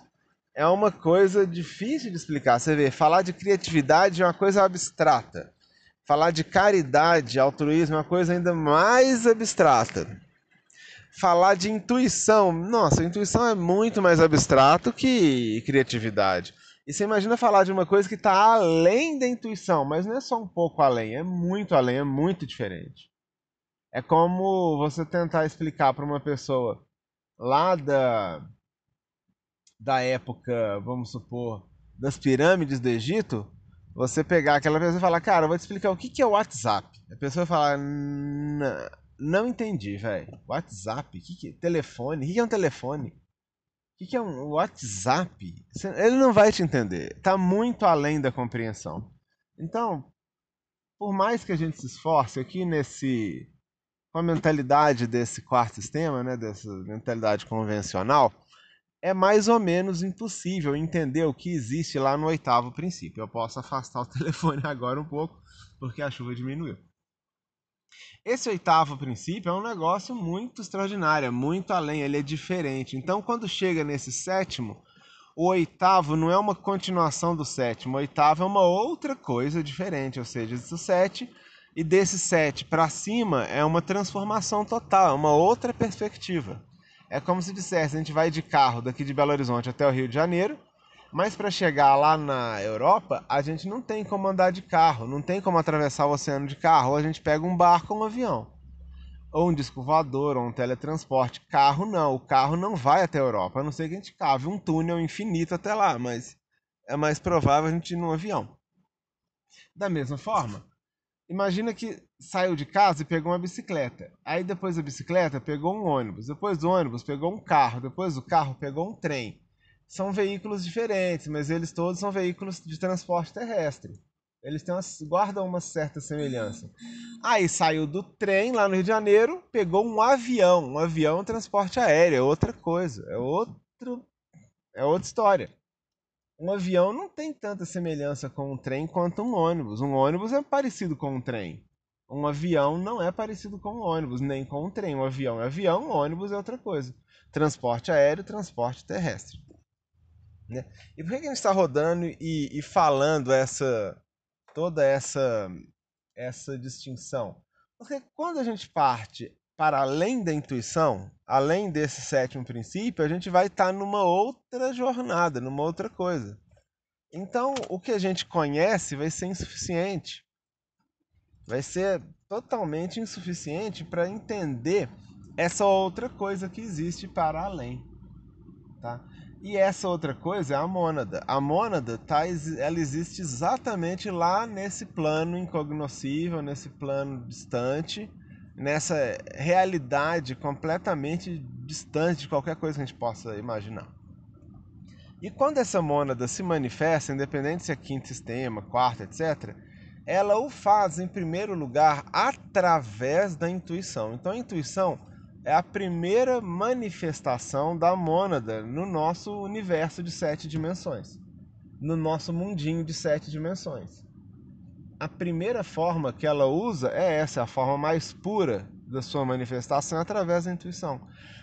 é uma coisa difícil de explicar. Você vê, falar de criatividade é uma coisa abstrata. Falar de caridade, altruísmo é uma coisa ainda mais abstrata. Falar de intuição, nossa, intuição é muito mais abstrato que criatividade. E você imagina falar de uma coisa que está além da intuição, mas não é só um pouco além, é muito além, é muito diferente. É como você tentar explicar para uma pessoa lá da da época, vamos supor, das pirâmides do Egito, você pegar aquela pessoa e falar, cara, eu vou te explicar o que, que é o WhatsApp. A pessoa vai falar, não entendi, velho. WhatsApp? Que que, telefone? O que, que é um telefone? Que, que é um WhatsApp? Ele não vai te entender. Tá muito além da compreensão. Então, por mais que a gente se esforce aqui nesse com a mentalidade desse quarto sistema, né, dessa mentalidade convencional, é mais ou menos impossível entender o que existe lá no oitavo princípio. Eu posso afastar o telefone agora um pouco, porque a chuva diminuiu. Esse oitavo princípio é um negócio muito extraordinário, é muito além, ele é diferente. Então, quando chega nesse sétimo, o oitavo não é uma continuação do sétimo, o oitavo é uma outra coisa diferente, ou seja, do sete e desse sete para cima é uma transformação total, é uma outra perspectiva. É como se dissesse, a gente vai de carro daqui de Belo Horizonte até o Rio de Janeiro, mas para chegar lá na Europa, a gente não tem como andar de carro, não tem como atravessar o oceano de carro, ou a gente pega um barco ou um avião. Ou um disco voador, ou um teletransporte. Carro não, o carro não vai até a Europa, a não ser que a gente cave um túnel infinito até lá, mas é mais provável a gente ir num avião. Da mesma forma, Imagina que saiu de casa e pegou uma bicicleta. Aí depois da bicicleta pegou um ônibus. Depois do ônibus pegou um carro. Depois do carro pegou um trem. São veículos diferentes, mas eles todos são veículos de transporte terrestre. Eles têm uma, guardam uma certa semelhança. Aí saiu do trem lá no Rio de Janeiro, pegou um avião. Um avião é transporte aéreo, é outra coisa, é outro, é outra história um avião não tem tanta semelhança com um trem quanto um ônibus. Um ônibus é parecido com um trem. Um avião não é parecido com um ônibus, nem com um trem. Um avião é avião, um ônibus é outra coisa. Transporte aéreo, transporte terrestre. Né? E por que a gente está rodando e, e falando essa toda essa essa distinção? Porque quando a gente parte para além da intuição, além desse sétimo princípio, a gente vai estar numa outra jornada, numa outra coisa. Então, o que a gente conhece vai ser insuficiente. Vai ser totalmente insuficiente para entender essa outra coisa que existe para além. Tá? E essa outra coisa é a mônada. A mônada tá, ela existe exatamente lá nesse plano incognoscível, nesse plano distante, nessa realidade completamente distante de qualquer coisa que a gente possa imaginar. E quando essa mônada se manifesta, independente se é quinto sistema, quarto, etc., ela o faz em primeiro lugar através da intuição. Então a intuição é a primeira manifestação da mônada no nosso universo de sete dimensões, no nosso mundinho de sete dimensões. A primeira forma que ela usa é essa, a forma mais pura da sua manifestação através da intuição.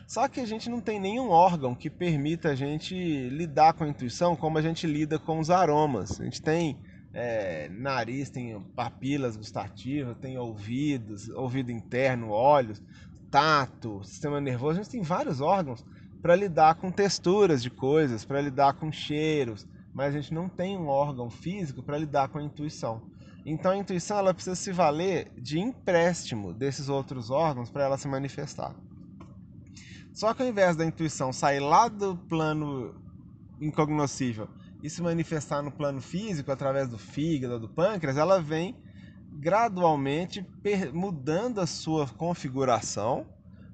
Só que a gente não tem nenhum órgão que permita a gente lidar com a intuição como a gente lida com os aromas. A gente tem é, nariz, tem papilas gustativas, tem ouvidos, ouvido interno, olhos tato, sistema nervoso, a gente tem vários órgãos para lidar com texturas de coisas, para lidar com cheiros, mas a gente não tem um órgão físico para lidar com a intuição. Então a intuição ela precisa se valer de empréstimo desses outros órgãos para ela se manifestar. Só que ao invés da intuição sair lá do plano incognoscível e se manifestar no plano físico através do fígado, do pâncreas, ela vem gradualmente mudando a sua configuração,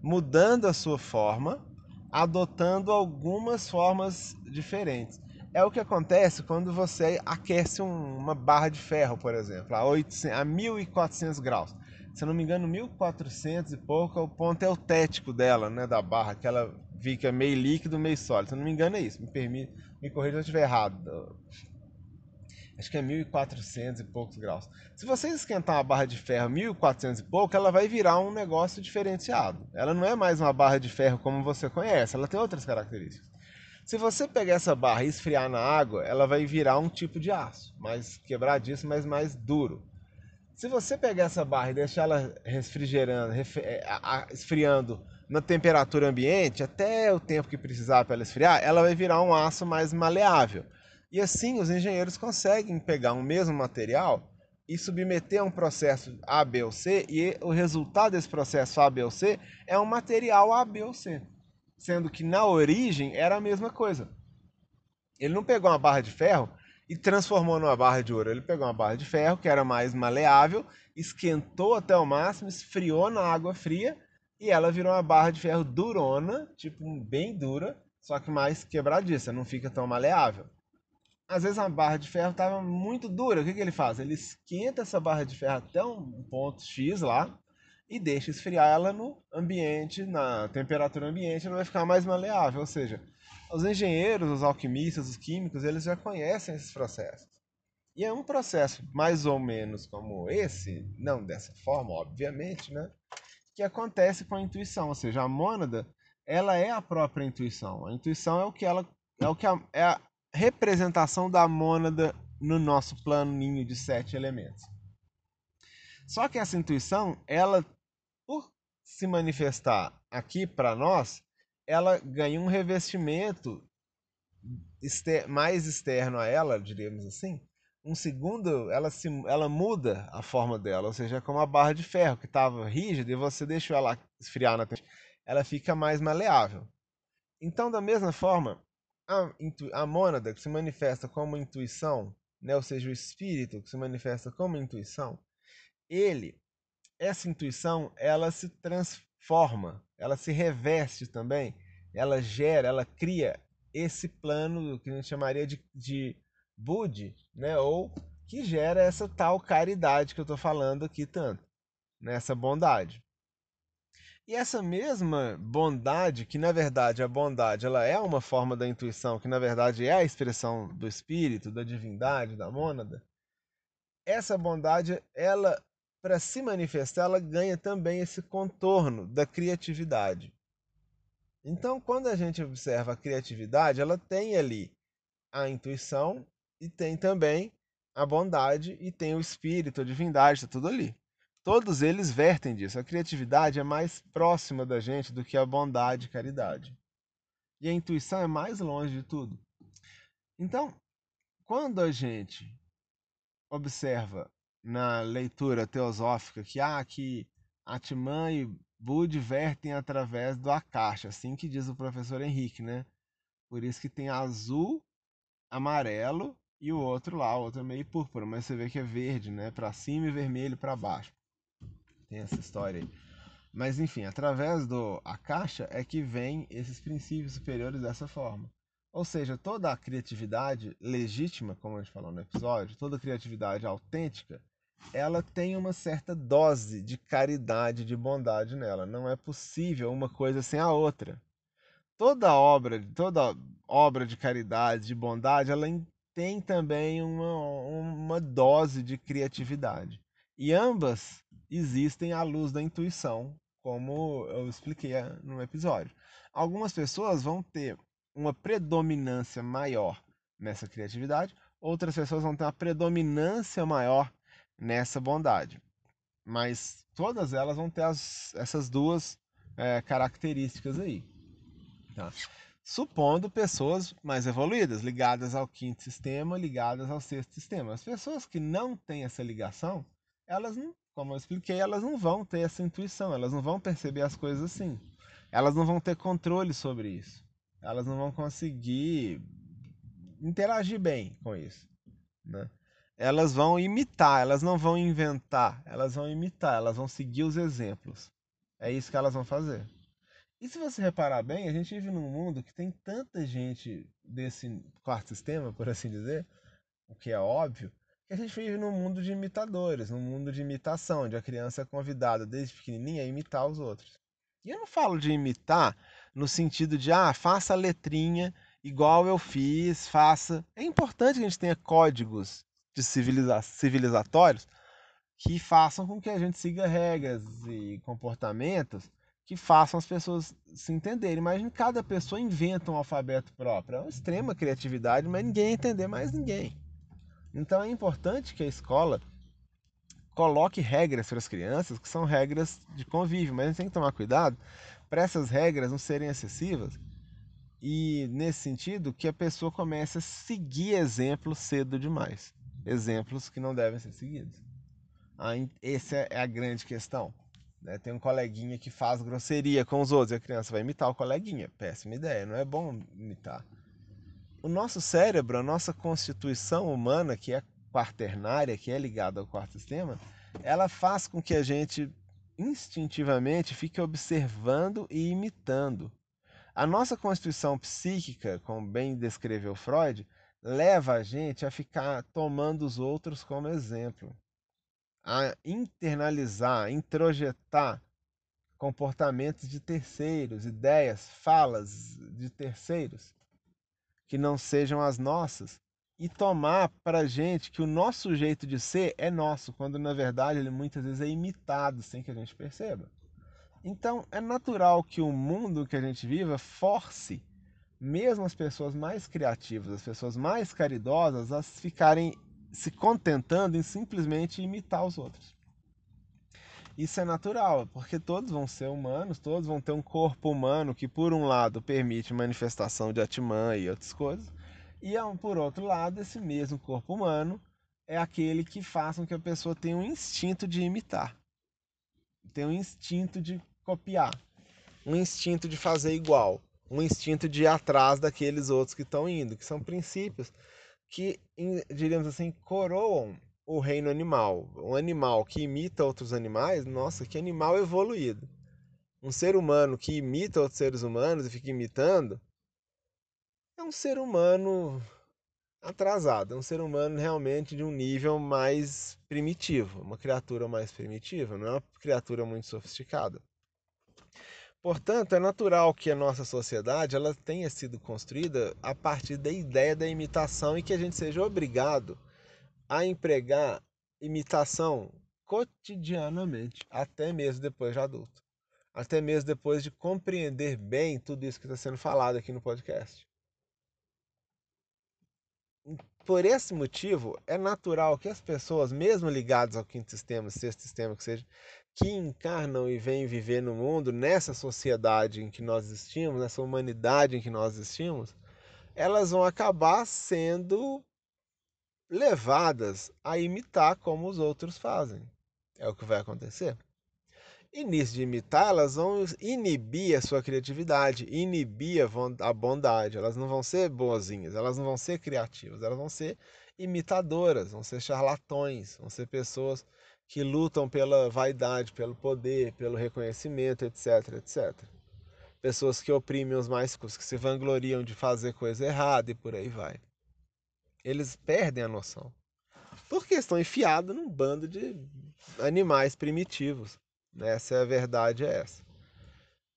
mudando a sua forma, adotando algumas formas diferentes. É o que acontece quando você aquece uma barra de ferro, por exemplo, a, 800, a 1400 graus. Se não me engano, 1400 e pouco é o ponto eutético dela, né, da barra, que ela fica meio líquido, meio sólido. Se não me engano é isso. Me permite, me corrija se eu estiver errado acho que é 1400 e poucos graus. Se você esquentar uma barra de ferro 1400 e pouco, ela vai virar um negócio diferenciado. Ela não é mais uma barra de ferro como você conhece, ela tem outras características. Se você pegar essa barra e esfriar na água, ela vai virar um tipo de aço, mais quebradiço, mas mais duro. Se você pegar essa barra e deixar ela refrigerando, é, esfriando na temperatura ambiente, até o tempo que precisar para ela esfriar, ela vai virar um aço mais maleável. E assim os engenheiros conseguem pegar um mesmo material e submeter a um processo A, B ou C, e o resultado desse processo A, B ou C é um material A, B ou C. Sendo que na origem era a mesma coisa. Ele não pegou uma barra de ferro e transformou numa barra de ouro. Ele pegou uma barra de ferro que era mais maleável, esquentou até o máximo, esfriou na água fria e ela virou uma barra de ferro durona, tipo bem dura, só que mais quebradiça, não fica tão maleável às vezes a barra de ferro estava muito dura. O que, que ele faz? Ele esquenta essa barra de ferro até um ponto X lá e deixa esfriar ela no ambiente, na temperatura ambiente, ela vai ficar mais maleável. Ou seja, os engenheiros, os alquimistas, os químicos, eles já conhecem esses processos. E é um processo mais ou menos como esse, não dessa forma, obviamente, né? Que acontece com a intuição, ou seja, a mônada, ela é a própria intuição. A intuição é o que ela é o que a, é a, representação da mônada no nosso plano ninho de sete elementos. Só que essa intuição, ela, por se manifestar aqui para nós, ela ganha um revestimento exter mais externo a ela, diríamos assim. Um segundo, ela, se, ela muda a forma dela, ou seja, é como a barra de ferro que estava rígida e você deixou ela esfriar na ela fica mais maleável. Então, da mesma forma, a, a mônada que se manifesta como intuição, né, ou seja, o espírito que se manifesta como intuição, ele, essa intuição, ela se transforma, ela se reveste também, ela gera, ela cria esse plano que a gente chamaria de, de Budi, né, ou que gera essa tal caridade que eu estou falando aqui tanto, nessa né, bondade. E essa mesma bondade, que na verdade a bondade ela é uma forma da intuição, que na verdade é a expressão do espírito, da divindade, da mônada, essa bondade, ela para se manifestar, ela ganha também esse contorno da criatividade. Então, quando a gente observa a criatividade, ela tem ali a intuição e tem também a bondade e tem o espírito, a divindade, está tudo ali. Todos eles vertem disso. A criatividade é mais próxima da gente do que a bondade e caridade. E a intuição é mais longe de tudo. Então, quando a gente observa na leitura teosófica que ah, que Atman e Bud vertem através do Akasha, assim que diz o professor Henrique, né? Por isso que tem azul, amarelo e o outro lá, o outro é meio púrpura, mas você vê que é verde, né? Para cima e vermelho para baixo. Tem essa história aí. Mas enfim, através do Akasha é que vem esses princípios superiores dessa forma. Ou seja, toda a criatividade legítima, como a gente falou no episódio, toda criatividade autêntica, ela tem uma certa dose de caridade, de bondade nela. Não é possível uma coisa sem a outra. Toda obra, toda obra de caridade, de bondade, ela tem também uma, uma dose de criatividade. E ambas existem à luz da intuição, como eu expliquei no episódio. Algumas pessoas vão ter uma predominância maior nessa criatividade, outras pessoas vão ter uma predominância maior nessa bondade. Mas todas elas vão ter as, essas duas é, características aí. Tá? Supondo pessoas mais evoluídas, ligadas ao quinto sistema, ligadas ao sexto sistema. As pessoas que não têm essa ligação, elas não, como eu expliquei, elas não vão ter essa intuição, elas não vão perceber as coisas assim. Elas não vão ter controle sobre isso elas não vão conseguir interagir bem com isso. Né? Elas vão imitar, elas não vão inventar, elas vão imitar, elas vão seguir os exemplos. É isso que elas vão fazer. E se você reparar bem, a gente vive num mundo que tem tanta gente desse quarto sistema, por assim dizer, o que é óbvio, a gente vive num mundo de imitadores, num mundo de imitação, onde a criança é convidada desde pequenininha a imitar os outros. E eu não falo de imitar no sentido de, ah, faça a letrinha igual eu fiz, faça. É importante que a gente tenha códigos de civiliza civilizatórios que façam com que a gente siga regras e comportamentos que façam as pessoas se entenderem. Imagina cada pessoa inventa um alfabeto próprio. É uma extrema criatividade, mas ninguém entender mais ninguém. Então é importante que a escola coloque regras para as crianças, que são regras de convívio, mas a gente tem que tomar cuidado para essas regras não serem excessivas e, nesse sentido, que a pessoa comece a seguir exemplos cedo demais exemplos que não devem ser seguidos. Essa é a grande questão. Né? Tem um coleguinha que faz grosseria com os outros e a criança vai imitar o coleguinha. Péssima ideia, não é bom imitar. O nosso cérebro, a nossa constituição humana, que é quaternária, que é ligada ao quarto sistema, ela faz com que a gente instintivamente fique observando e imitando. A nossa constituição psíquica, como bem descreveu Freud, leva a gente a ficar tomando os outros como exemplo, a internalizar, introjetar comportamentos de terceiros, ideias, falas de terceiros que não sejam as nossas e tomar para gente que o nosso jeito de ser é nosso, quando na verdade ele muitas vezes é imitado sem que a gente perceba. Então é natural que o mundo que a gente viva force mesmo as pessoas mais criativas, as pessoas mais caridosas, a ficarem se contentando em simplesmente imitar os outros. Isso é natural, porque todos vão ser humanos, todos vão ter um corpo humano que, por um lado, permite manifestação de Atman e outras coisas, e por outro lado, esse mesmo corpo humano é aquele que faz com que a pessoa tenha um instinto de imitar, tem um instinto de copiar, um instinto de fazer igual, um instinto de ir atrás daqueles outros que estão indo, que são princípios que, diríamos assim, coroam o reino animal. Um animal que imita outros animais, nossa, que animal evoluído. Um ser humano que imita outros seres humanos e fica imitando, é um ser humano atrasado, é um ser humano realmente de um nível mais primitivo, uma criatura mais primitiva, não é uma criatura muito sofisticada. Portanto, é natural que a nossa sociedade ela tenha sido construída a partir da ideia da imitação e que a gente seja obrigado a empregar imitação cotidianamente, até mesmo depois de adulto, até mesmo depois de compreender bem tudo isso que está sendo falado aqui no podcast. Por esse motivo, é natural que as pessoas, mesmo ligadas ao quinto sistema, sexto sistema, que seja, que encarnam e vêm viver no mundo, nessa sociedade em que nós existimos, nessa humanidade em que nós existimos, elas vão acabar sendo levadas a imitar como os outros fazem. É o que vai acontecer. E nisso de imitar, elas vão inibir a sua criatividade, inibir a bondade. Elas não vão ser boazinhas, elas não vão ser criativas, elas vão ser imitadoras, vão ser charlatões, vão ser pessoas que lutam pela vaidade, pelo poder, pelo reconhecimento, etc, etc. Pessoas que oprimem os mais que se vangloriam de fazer coisa errada e por aí vai. Eles perdem a noção. Porque estão enfiados num bando de animais primitivos essa é a verdade, é essa.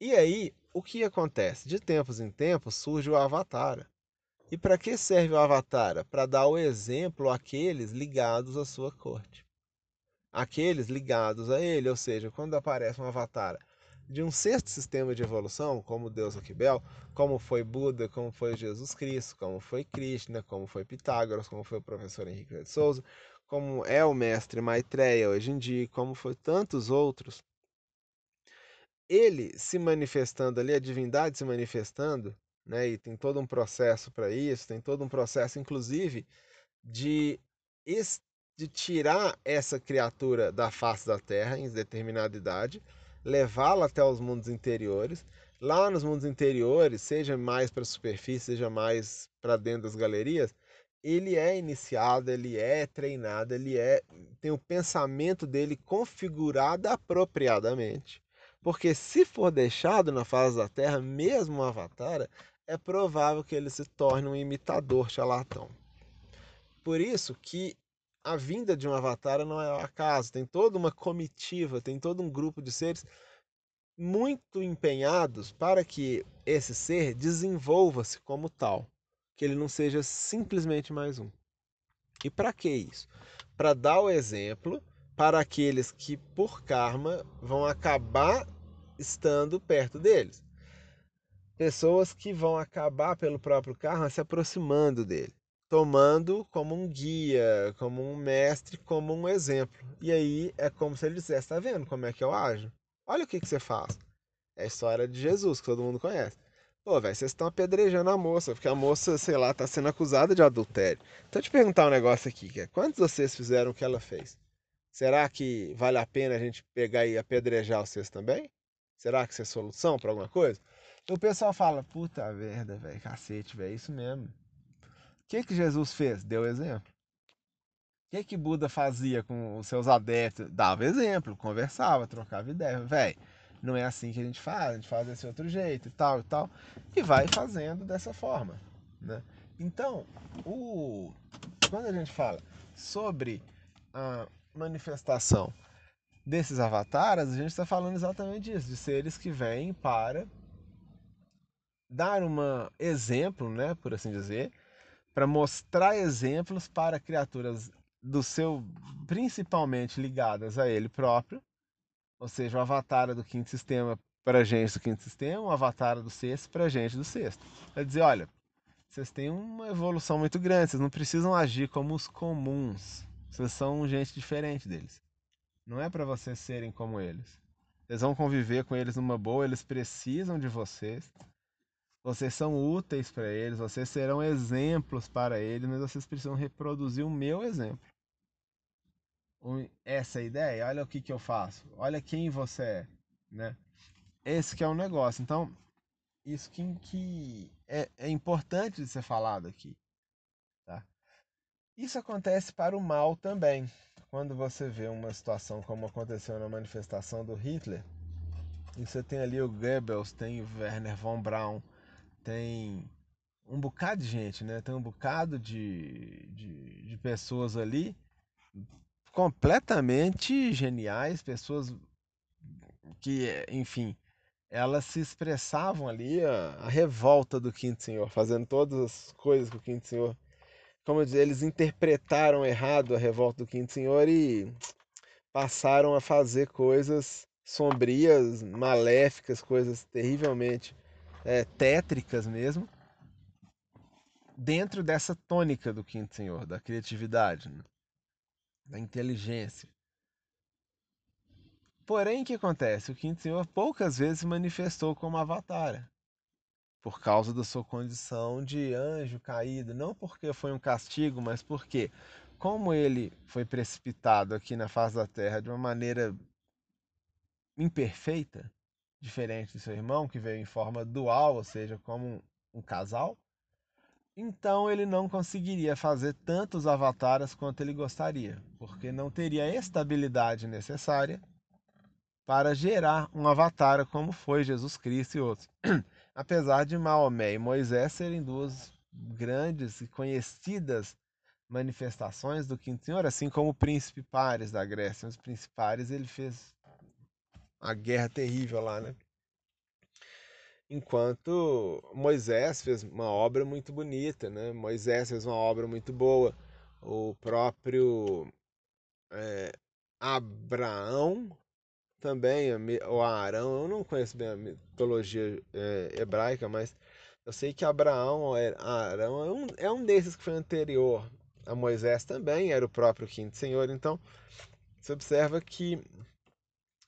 E aí, o que acontece? De tempos em tempos surge o Avatar. E para que serve o Avatar? Para dar o exemplo àqueles ligados à sua corte. Aqueles ligados a ele, ou seja, quando aparece um Avatar de um sexto sistema de evolução, como Deus Aquibel, como foi Buda, como foi Jesus Cristo, como foi Krishna, como foi Pitágoras, como foi o professor Henrique de Souza, como é o mestre Maitreya hoje em dia, como foi tantos outros, ele se manifestando ali, a divindade se manifestando, né, e tem todo um processo para isso, tem todo um processo, inclusive, de, de tirar essa criatura da face da Terra em determinada idade, levá-la até os mundos interiores. Lá nos mundos interiores, seja mais para a superfície, seja mais para dentro das galerias, ele é iniciado, ele é treinado, ele é tem o pensamento dele configurado apropriadamente. Porque se for deixado na face da Terra, mesmo um avatar, é provável que ele se torne um imitador charlatão. Por isso que a vinda de um avatar não é acaso, tem toda uma comitiva, tem todo um grupo de seres muito empenhados para que esse ser desenvolva-se como tal que ele não seja simplesmente mais um. E para que isso? Para dar o exemplo para aqueles que, por karma, vão acabar estando perto deles. Pessoas que vão acabar, pelo próprio karma, se aproximando dele, tomando como um guia, como um mestre, como um exemplo. E aí é como se ele dissesse: está vendo como é que eu ajo? Olha o que, que você faz. É a história de Jesus, que todo mundo conhece. Pô, velho, vocês estão apedrejando a moça, porque a moça, sei lá, tá sendo acusada de adultério. Então, te perguntar um negócio aqui, que é, quantos vocês fizeram o que ela fez? Será que vale a pena a gente pegar e apedrejar vocês também? Será que isso é solução para alguma coisa? E o pessoal fala, puta merda, velho, cacete, velho, isso mesmo. Que que Jesus fez? Deu exemplo. O que que Buda fazia com os seus adeptos? Dava exemplo, conversava, trocava ideia. Velho, não é assim que a gente faz, a gente faz desse outro jeito e tal e tal, e vai fazendo dessa forma, né? Então, o, quando a gente fala sobre a manifestação desses avatares, a gente está falando exatamente disso, de seres que vêm para dar um exemplo, né, por assim dizer, para mostrar exemplos para criaturas do seu, principalmente ligadas a ele próprio, ou seja, o avatar do quinto sistema para gente do quinto sistema, o avatar do sexto para gente do sexto. Quer dizer, olha, vocês têm uma evolução muito grande, vocês não precisam agir como os comuns. Vocês são gente diferente deles. Não é para vocês serem como eles. Vocês vão conviver com eles numa boa, eles precisam de vocês. Vocês são úteis para eles, vocês serão exemplos para eles, mas vocês precisam reproduzir o meu exemplo essa ideia, olha o que, que eu faço, olha quem você é, né? Esse que é o negócio. Então, isso que, que é, é importante de ser falado aqui. Tá? Isso acontece para o mal também. Quando você vê uma situação como aconteceu na manifestação do Hitler, e você tem ali o Goebbels, tem o Werner von Braun, tem um bocado de gente, né? Tem um bocado de, de, de pessoas ali completamente geniais, pessoas que, enfim, elas se expressavam ali a, a, revolta do Quinto Senhor, fazendo todas as coisas que o Quinto Senhor, como eu disse, eles interpretaram errado a revolta do Quinto Senhor e passaram a fazer coisas sombrias, maléficas, coisas terrivelmente é, tétricas mesmo. dentro dessa tônica do quinto senhor, da criatividade, né? da inteligência. Porém, o que acontece? O quinto senhor poucas vezes se manifestou como avatar, por causa da sua condição de anjo caído, não porque foi um castigo, mas porque, como ele foi precipitado aqui na face da terra de uma maneira imperfeita, diferente do seu irmão, que veio em forma dual, ou seja, como um, um casal, então ele não conseguiria fazer tantos avatares quanto ele gostaria, porque não teria a estabilidade necessária para gerar um avatar como foi Jesus Cristo e outros. Apesar de Maomé e Moisés serem duas grandes e conhecidas manifestações do Quinto Senhor, assim como o príncipe Pares da Grécia. Os príncipes ele fez a guerra terrível lá, né? Enquanto Moisés fez uma obra muito bonita, né? Moisés fez uma obra muito boa. O próprio é, Abraão também, o Arão, eu não conheço bem a mitologia é, hebraica, mas eu sei que Abraão, Arão, é um, é um desses que foi anterior a Moisés também, era o próprio quinto senhor. Então, você observa que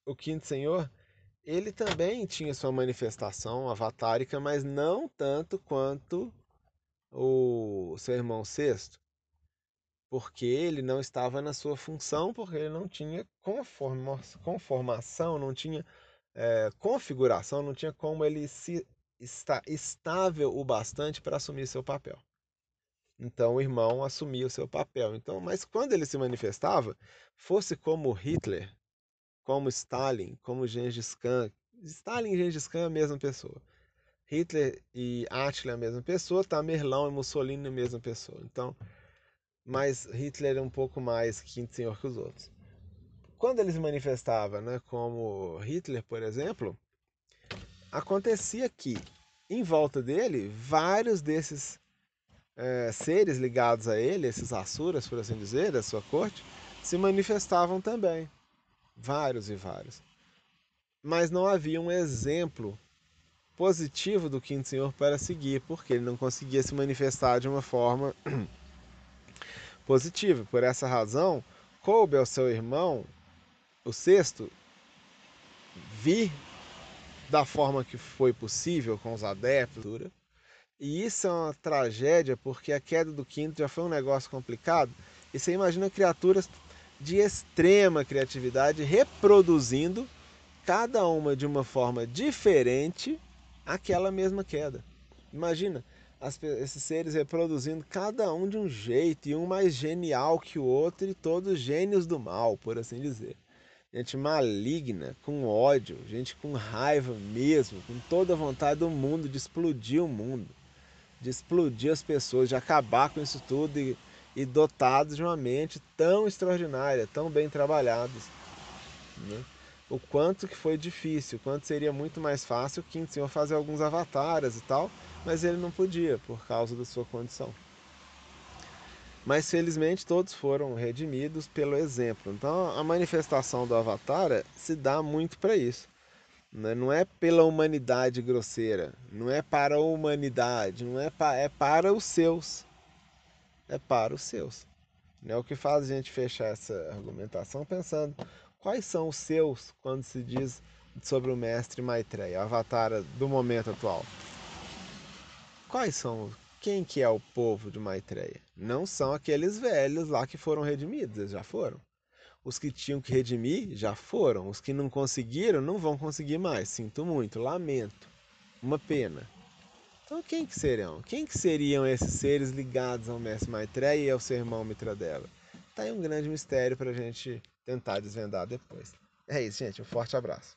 o quinto senhor, ele também tinha sua manifestação avatárica, mas não tanto quanto o seu irmão sexto porque ele não estava na sua função, porque ele não tinha conforma, conformação, não tinha é, configuração, não tinha como ele se está estável o bastante para assumir seu papel. Então o irmão assumia o seu papel. Então, mas quando ele se manifestava, fosse como Hitler, como Stalin, como Gengis Khan, Stalin e Gengis Khan é a mesma pessoa. Hitler e Attila é a mesma pessoa, Tamerlão e Mussolini é a mesma pessoa. Então, mas Hitler é um pouco mais quinto senhor que os outros. Quando ele se manifestava, né, como Hitler, por exemplo, acontecia que em volta dele vários desses é, seres ligados a ele, esses asuras, por assim dizer, da sua corte, se manifestavam também, vários e vários. Mas não havia um exemplo positivo do quinto senhor para seguir, porque ele não conseguia se manifestar de uma forma positivo. Por essa razão, coube ao seu irmão, o sexto, vir da forma que foi possível com os adeptos. E isso é uma tragédia porque a queda do quinto já foi um negócio complicado. E você imagina criaturas de extrema criatividade reproduzindo cada uma de uma forma diferente aquela mesma queda. Imagina, as, esses seres reproduzindo cada um de um jeito, e um mais genial que o outro, e todos gênios do mal, por assim dizer. Gente maligna, com ódio, gente com raiva mesmo, com toda a vontade do mundo de explodir o mundo, de explodir as pessoas, de acabar com isso tudo e, e dotados de uma mente tão extraordinária, tão bem trabalhados. Né? O quanto que foi difícil, o quanto seria muito mais fácil o Quinto Senhor fazer alguns avatares e tal, mas ele não podia por causa da sua condição. Mas felizmente todos foram redimidos pelo exemplo. Então a manifestação do Avatar se dá muito para isso. Né? Não é pela humanidade grosseira, não é para a humanidade, não é, para, é para os seus. É para os seus. É o que faz a gente fechar essa argumentação pensando quais são os seus quando se diz sobre o mestre Maitreya, avatar do momento atual. Quais são? Quem que é o povo de Maitreya? Não são aqueles velhos lá que foram redimidos, eles já foram. Os que tinham que redimir já foram. Os que não conseguiram não vão conseguir mais. Sinto muito, lamento. Uma pena. Então quem que serão? Quem que seriam esses seres ligados ao mestre Maitreya e ao seu irmão Mitradela? Tá aí um grande mistério para a gente tentar desvendar depois. É isso, gente. Um forte abraço.